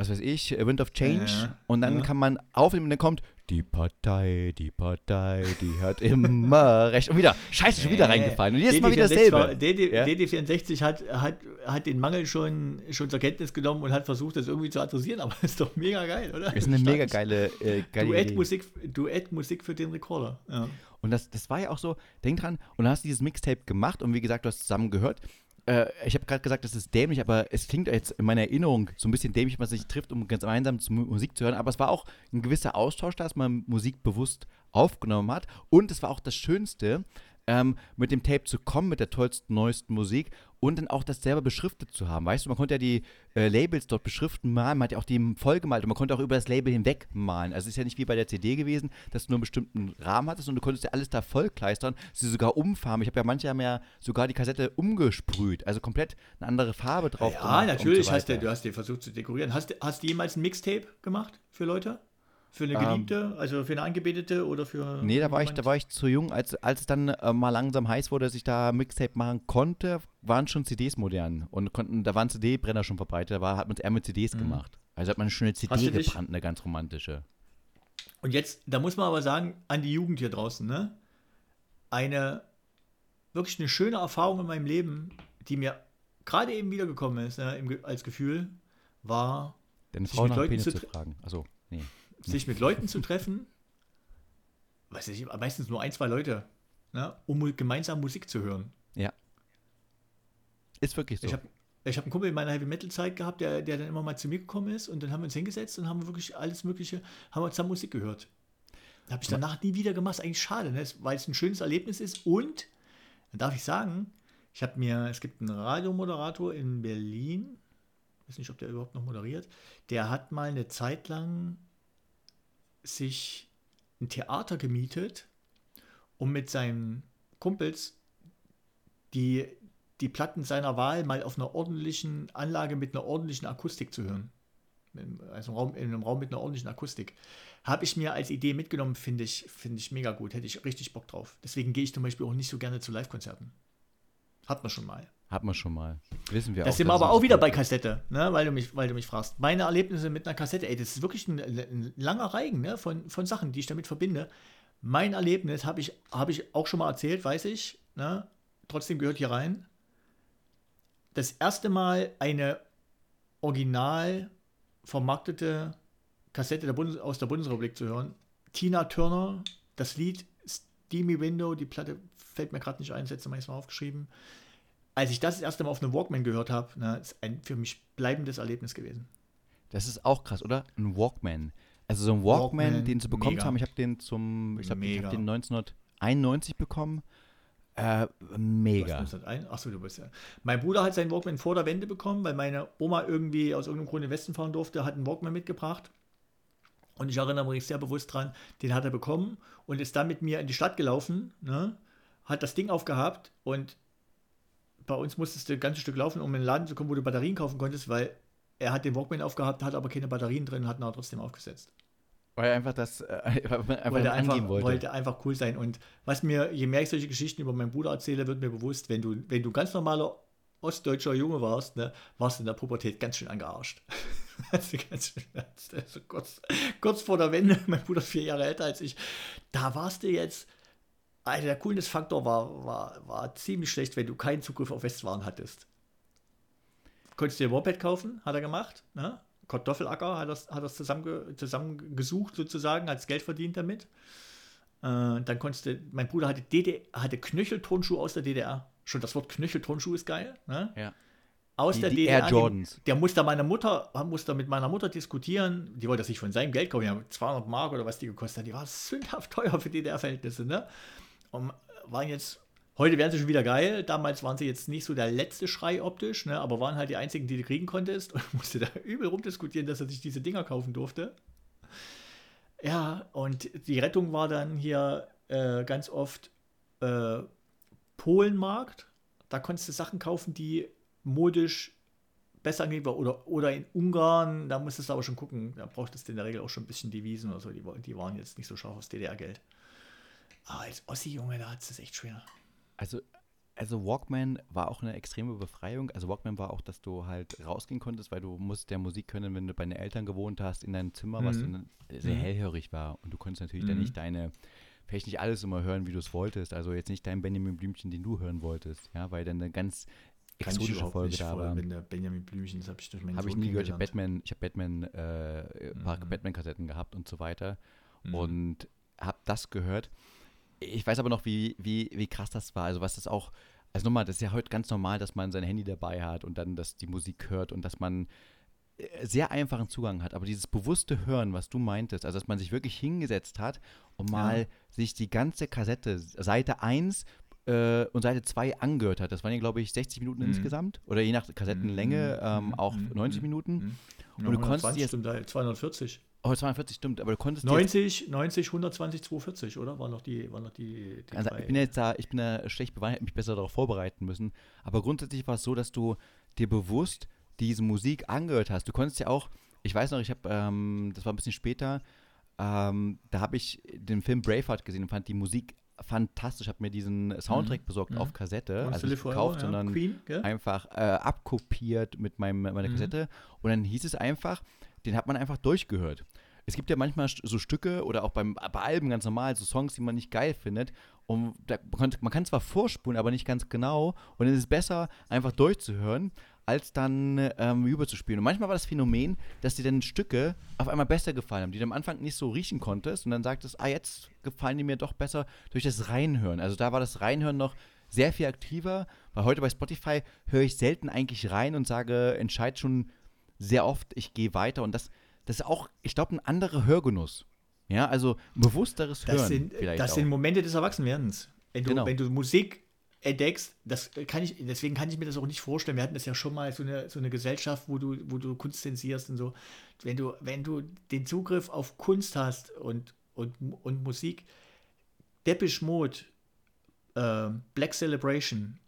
was weiß ich, Wind of Change. Ja, und dann ja. kann man aufnehmen und dann kommt die Partei, die Partei, die hat immer (laughs) recht. Und wieder, scheiße, schon wieder reingefallen. Und jetzt mal wieder dasselbe. DD, ja? DD64 hat, hat, hat den Mangel schon, schon zur Kenntnis genommen und hat versucht, das irgendwie zu adressieren, aber (laughs) ist doch mega geil, oder? Ist eine mega geile, äh, geile Duettmusik, Duettmusik für den Rekorder. Ja. Und das, das war ja auch so, denk dran, und dann hast du dieses Mixtape gemacht und wie gesagt, du hast zusammen gehört äh, ich habe gerade gesagt, das ist dämlich, aber es klingt jetzt in meiner Erinnerung so ein bisschen dämlich, wenn man sich trifft, um gemeinsam Musik zu hören. Aber es war auch ein gewisser Austausch, dass man Musik bewusst aufgenommen hat. Und es war auch das Schönste, ähm, mit dem Tape zu kommen, mit der tollsten, neuesten Musik und dann auch das selber beschriftet zu haben. Weißt du, man konnte ja die äh, Labels dort beschriften, malen, man hat ja auch die voll gemalt und man konnte auch über das Label hinweg malen. Also es ist ja nicht wie bei der CD gewesen, dass du nur einen bestimmten Rahmen hattest und du konntest ja alles da vollkleistern, sie sogar umfarben. Ich habe ja manche haben ja sogar die Kassette umgesprüht, also komplett eine andere Farbe drauf ja, gemacht. Ja, natürlich so hast du, du hast den versucht zu dekorieren. Hast, hast du jemals ein Mixtape gemacht für Leute? Für eine ähm, Geliebte, ähm, also für eine Angebetete oder für. Nee, da war, ich, da war ich zu jung. Als, als es dann äh, mal langsam heiß wurde, dass ich da Mixtape machen konnte, waren schon CDs modern. Und konnten, da waren CD-Brenner schon verbreitet. Da war, hat man es eher mit CDs mhm. gemacht. Also hat man eine schöne CD gebrannt, eine ganz romantische. Und jetzt, da muss man aber sagen, an die Jugend hier draußen, ne? Eine wirklich eine schöne Erfahrung in meinem Leben, die mir gerade eben wiedergekommen ist, ne, als Gefühl war, Deine Frau nach Penis zu zu fragen. Achso, nee. Sich mit Leuten zu treffen, weiß ich, meistens nur ein, zwei Leute, ne, um gemeinsam Musik zu hören. Ja. Ist wirklich so. Ich habe ich hab einen Kumpel in meiner Heavy Metal Zeit gehabt, der, der dann immer mal zu mir gekommen ist und dann haben wir uns hingesetzt und haben wirklich alles Mögliche, haben wir zusammen Musik gehört. Habe ich danach nie wieder gemacht. Ist eigentlich schade, ne? weil es ein schönes Erlebnis ist und, dann darf ich sagen, ich habe mir, es gibt einen Radiomoderator in Berlin, weiß nicht, ob der überhaupt noch moderiert, der hat mal eine Zeit lang sich ein Theater gemietet, um mit seinen Kumpels die, die Platten seiner Wahl mal auf einer ordentlichen Anlage mit einer ordentlichen Akustik zu hören. Also Raum, in einem Raum mit einer ordentlichen Akustik. Habe ich mir als Idee mitgenommen, finde ich, finde ich mega gut. Hätte ich richtig Bock drauf. Deswegen gehe ich zum Beispiel auch nicht so gerne zu Live-Konzerten. Hat man schon mal. Hat man schon mal. Wissen wir auch. Das sind wir aber auch wieder bei. Kassette, ne? weil, du mich, weil du mich fragst. Meine Erlebnisse mit einer Kassette, ey, das ist wirklich ein, ein langer Reigen ne? von, von Sachen, die ich damit verbinde. Mein Erlebnis habe ich, hab ich auch schon mal erzählt, weiß ich. Ne? Trotzdem gehört hier rein. Das erste Mal eine original vermarktete Kassette der Bundes aus der Bundesrepublik zu hören. Tina Turner, das Lied Steamy Window, die Platte fällt mir gerade nicht ein, das letzte Mal ist mal aufgeschrieben als ich das das erste Mal auf einem Walkman gehört habe, ne, ist ein für mich bleibendes Erlebnis gewesen. Das ist auch krass, oder? Ein Walkman. Also so ein Walkman, Walkman, den sie bekommen mega. haben, ich habe den zum, ich glaube, ich habe den 1991 bekommen. Äh, mega. Was, 1901? Achso, du bist ja. Mein Bruder hat seinen Walkman vor der Wende bekommen, weil meine Oma irgendwie aus irgendeinem Grund in den Westen fahren durfte, hat einen Walkman mitgebracht. Und ich erinnere mich sehr bewusst dran, den hat er bekommen und ist dann mit mir in die Stadt gelaufen, ne? hat das Ding aufgehabt und bei uns musstest du ein ganzes Stück laufen, um in den Laden zu kommen, wo du Batterien kaufen konntest, weil er hat den Walkman aufgehabt, hat aber keine Batterien drin, hat ihn trotzdem aufgesetzt. Weil er einfach das äh, (laughs) einfach, wollte einfach, wollte. wollte einfach cool sein. Und was mir, je mehr ich solche Geschichten über meinen Bruder erzähle, wird mir bewusst, wenn du, wenn du ganz normaler ostdeutscher Junge warst, ne, warst du in der Pubertät ganz schön angearscht. (laughs) Also ganz schön, also kurz, kurz vor der Wende, (laughs) mein Bruder ist vier Jahre älter als ich, da warst du jetzt, also der Coolness-Faktor war, war, war ziemlich schlecht, wenn du keinen Zugriff auf Westwaren hattest. Konntest du dir ein Moped kaufen, hat er gemacht, ne? Kartoffelacker hat er hat das zusammenge, zusammengesucht sozusagen, hat Geld verdient damit. Äh, dann konntest du, mein Bruder hatte, DD, hatte Knöchelturnschuhe aus der DDR. Schon das Wort Knöchelturnschuh ist geil. Ne? ja. Aus Die- der die DDR. Air Jordans. Der musste meiner Mutter, musste mit meiner Mutter diskutieren. Die wollte das nicht von seinem Geld kaufen. Die haben 200 Mark oder was die gekostet hat. Die waren sündhaft teuer für DDR-Verhältnisse. Ne? Und waren jetzt, heute wären sie schon wieder geil. Damals waren sie jetzt nicht so der letzte Schrei optisch, ne? aber waren halt die einzigen, die du kriegen konntest. (laughs) Und musste da übel rumdiskutieren, dass er sich diese Dinger kaufen durfte. Ja, und die Rettung war dann hier äh, ganz oft äh, Polenmarkt. Da konntest du Sachen kaufen, die modisch besser angelegt waren. Oder, oder in Ungarn, da musstest du aber schon gucken, da brauchtest du in der Regel auch schon ein bisschen Devisen oder so. Die, die waren jetzt nicht so scharf aufs DDR-Geld. Aber als Ossi-Junge, da hat es echt schwer. Also, also Walkman war auch eine extreme Befreiung. Also Walkman war auch, dass du halt rausgehen konntest, weil du musst ja Musik können, wenn du bei den Eltern gewohnt hast, in deinem Zimmer, was Mhm. dann sehr Mhm. hellhörig war. Und du konntest natürlich dann Mhm. nicht deine, vielleicht nicht alles immer hören, wie du es wolltest. Also jetzt nicht dein Benjamin Blümchen, den du hören wolltest, ja, weil dann eine ganz Kann exotische Folge da war. Wenn der Benjamin Blümchen, das habe ich durch meinen Habe ich nie gehört. Ich habe. Batman, ich habe Batman, äh, ein paar Mhm. Batman-Kassetten gehabt und so weiter. Mhm. Und habe das gehört. Ich weiß aber noch, wie, wie, wie krass das war. Also was das auch, also nochmal, das ist ja heute ganz normal, dass man sein Handy dabei hat und dann dass die Musik hört und dass man äh, sehr einfachen Zugang hat. Aber dieses bewusste Hören, was du meintest, also dass man sich wirklich hingesetzt hat und mal sich die ganze Kassette, Seite 1 äh, und Seite 2 angehört hat. Das waren ja, glaube ich, 60 Minuten Mhm. insgesamt. Oder je nach Kassettenlänge Mhm. ähm, auch Mhm. 90 Mhm. Minuten. Mhm. Und Ja, du konntest 120 jetzt- stimmt, da, 240. Oh, 42 stimmt, aber du konntest jetzt 90, 90, 120, 240, oder? Waren noch die, waren noch die, die Also ich bin jetzt da, ich bin da schlecht bewandt, hätte mich besser darauf vorbereiten müssen. Aber grundsätzlich war es so, dass du dir bewusst diese Musik angehört hast. Du konntest ja auch, ich weiß noch, ich habe, ähm, das war ein bisschen später, ähm, da habe ich den Film Braveheart gesehen und fand die Musik fantastisch. Habe mir diesen Soundtrack besorgt Mhm. auf Kassette, Hast also nicht gekauft, Forever, ja? sondern Queen, einfach äh, abkopiert mit meinem, meiner Mhm. Kassette. Und dann hieß es einfach, den hat man einfach durchgehört. Es gibt ja manchmal so Stücke oder auch beim, bei Alben ganz normal, so Songs, die man nicht geil findet. Und da, man, kann, zwar vorspulen, aber nicht ganz genau. Und es ist besser, einfach durchzuhören, als dann ähm, überzuspielen. Und manchmal war das Phänomen, dass dir dann Stücke auf einmal besser gefallen haben, die du am Anfang nicht so riechen konntest und dann sagtest, ah, jetzt gefallen die mir doch besser durch das Reinhören. Also da war das Reinhören noch sehr viel aktiver, weil heute bei Spotify höre ich selten eigentlich rein und sage, entscheide schon sehr oft, ich gehe weiter und das, das ist auch, ich glaube, ein anderer Hörgenuss. Ja, also bewussteres das Hören. Sind, das auch. sind Momente des Erwachsenwerdens. Wenn du, genau. wenn du Musik entdeckst, das kann ich, deswegen kann ich mir das auch nicht vorstellen. Wir hatten das ja schon mal, so eine, so eine Gesellschaft, wo du, wo du Kunst zensierst und so. Wenn du, wenn du den Zugriff auf Kunst hast und, und, und Musik, Depeche Mode, äh, Black Celebration,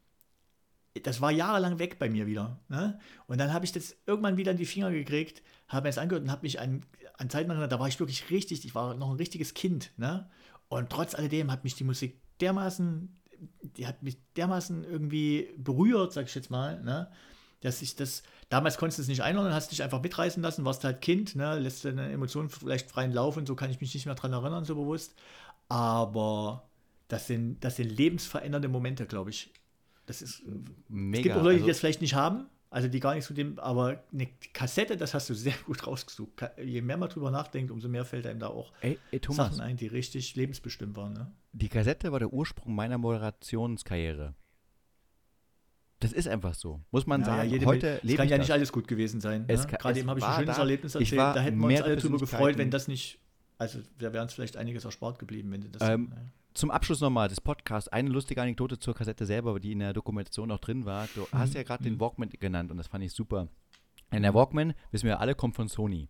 das war jahrelang weg bei mir wieder. Ne? Und dann habe ich das irgendwann wieder in die Finger gekriegt, habe mir das angehört und habe mich an, an Zeiten erinnert, da war ich wirklich richtig, ich war noch ein richtiges Kind. Ne? Und trotz alledem hat mich die Musik dermaßen die hat mich dermaßen irgendwie berührt, sag ich jetzt mal, ne? dass ich das, damals konntest du es nicht einordnen, hast dich einfach mitreißen lassen, warst halt Kind, ne? lässt deine Emotionen vielleicht freien Lauf und so kann ich mich nicht mehr dran erinnern, so bewusst. Aber das sind, das sind lebensverändernde Momente, glaube ich. Das ist, Mega. Es gibt auch Leute, die also das vielleicht nicht haben, also die gar nicht zu dem, aber eine Kassette, das hast du sehr (laughs) gut rausgesucht. Je mehr man drüber nachdenkt, umso mehr fällt einem da auch ey, ey, Thomas, Sachen ein, die richtig lebensbestimmt waren. Ne? Die Kassette war der Ursprung meiner Moderationskarriere. Das ist einfach so. Muss man ja, sagen. Ja, heute es kann ja nicht alles gut gewesen sein. Ne? Gerade eben habe ich ein schönes da, Erlebnis erzählt. Da hätten wir uns alle drüber gefreut, wenn das nicht. Also da wäre uns vielleicht einiges erspart geblieben, wenn das. Ähm, ja zum Abschluss nochmal des Podcasts eine lustige Anekdote zur Kassette selber, die in der Dokumentation auch drin war. Du mhm. hast ja gerade den mhm. Walkman genannt und das fand ich super. Und der Walkman, wissen wir alle, kommt von Sony.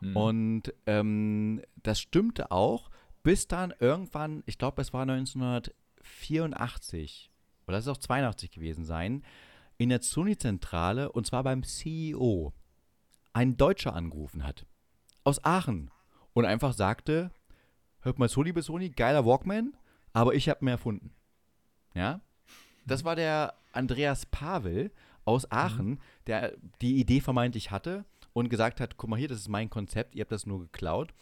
Mhm. Und ähm, das stimmte auch, bis dann irgendwann, ich glaube, es war 1984 oder es ist auch 82 gewesen sein, in der Sony-Zentrale und zwar beim CEO ein Deutscher angerufen hat. Aus Aachen. Und einfach sagte, hört mal Sony bis Sony, geiler Walkman, aber ich habe mehr erfunden. Ja? Das war der Andreas Pavel aus Aachen, mhm. der die Idee vermeintlich hatte und gesagt hat, guck mal hier, das ist mein Konzept, ihr habt das nur geklaut.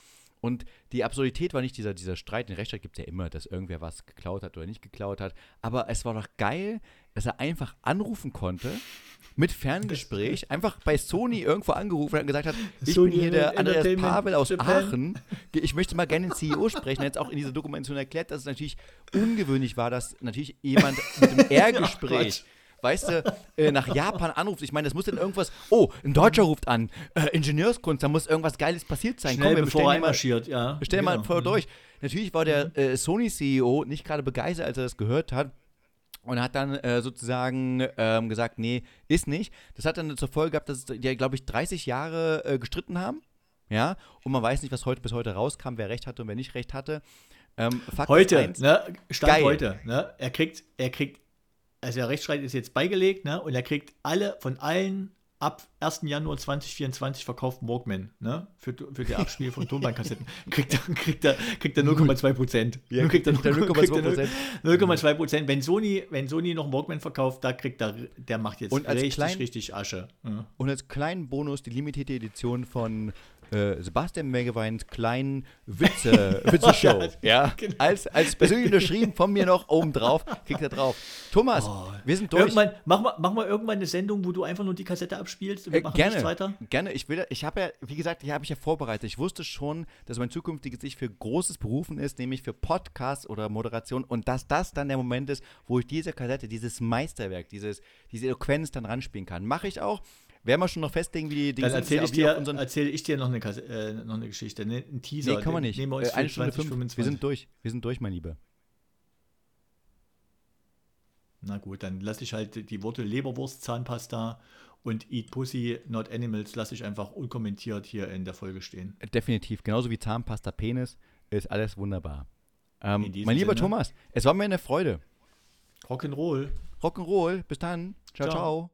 Und die Absurdität war nicht dieser, dieser Streit. In Rechtsstreit gibt es ja immer, dass irgendwer was geklaut hat oder nicht geklaut hat. Aber es war doch geil, dass er einfach anrufen konnte mit Ferngespräch, einfach bei Sony irgendwo angerufen und gesagt hat, ich Sony bin hier der Andreas Pavel aus Japan. Aachen, ich möchte mal gerne den CEO sprechen. Er hat jetzt auch in dieser Dokumentation erklärt, dass es natürlich ungewöhnlich war, dass natürlich jemand mit einem (laughs) R-Gespräch weißt du, äh, nach Japan anruft. Ich meine, das muss dann irgendwas. Oh, ein Deutscher ruft an. Äh, Ingenieurskunst, da muss irgendwas Geiles passiert sein. Schnell, Komm, wir bevor er marschiert, ja. Stell genau. mal vor mhm. durch. Natürlich war der mhm. äh, Sony-CEO nicht gerade begeistert, als er das gehört hat. Und hat dann äh, sozusagen ähm, gesagt, nee, ist nicht. Das hat dann zur Folge gehabt, dass die, glaube ich, 30 Jahre äh, gestritten haben. Ja, und man weiß nicht, was heute bis heute rauskam, wer recht hatte und wer nicht recht hatte. Ähm, heute, ne, Stand Geil. heute, ne, er kriegt, er kriegt also der Rechtsstreit ist jetzt beigelegt, ne? Und er kriegt alle von allen ab 1. Januar 2024 verkauften Walkman, ne? Für, für die Abspiel von Tonbandkassetten. (laughs) kriegt er, kriegt er, kriegt er 0,2 Prozent. Ja, kriegt er 0,2 Prozent. Wenn Sony, wenn Sony noch einen Walkman verkauft, da kriegt er, der macht jetzt richtig, klein, richtig Asche. Ja. Und als kleinen Bonus die limitierte Edition von äh, Sebastian Megeweins kleinen Witze, (laughs) Witze-Show. ja, genau. als, als persönlich unterschrieben von mir noch oben drauf, kriegt er drauf. Thomas, oh. wir sind durch. Irgendwann, mach, mal, mach mal irgendwann eine Sendung, wo du einfach nur die Kassette abspielst und wir äh, machen gerne, weiter. Gerne, ich will, ich habe ja, wie gesagt, hier habe ich ja vorbereitet. Ich wusste schon, dass mein zukünftiges Ich für Großes berufen ist, nämlich für Podcasts oder Moderation und dass das dann der Moment ist, wo ich diese Kassette, dieses Meisterwerk, dieses, diese Eloquenz dann ranspielen kann. Mache ich auch. Werden wir schon noch festlegen, wie die Dinge Dann erzähle ich, dir, erzähl ich dir noch eine, äh, noch eine Geschichte, ne, ein Teaser. Nee, kann man nicht. Nehmen wir uns äh, eine Stunde 20, 25. Wir sind durch. Wir sind durch, mein Lieber. Na gut, dann lasse ich halt die Worte Leberwurst, Zahnpasta und Eat Pussy, Not Animals, lasse ich einfach unkommentiert hier in der Folge stehen. Definitiv. Genauso wie Zahnpasta, Penis, ist alles wunderbar. Ähm, mein lieber Sinne. Thomas, es war mir eine Freude. Rock'n'Roll. Rock'n'Roll. Bis dann. ciao. ciao. ciao.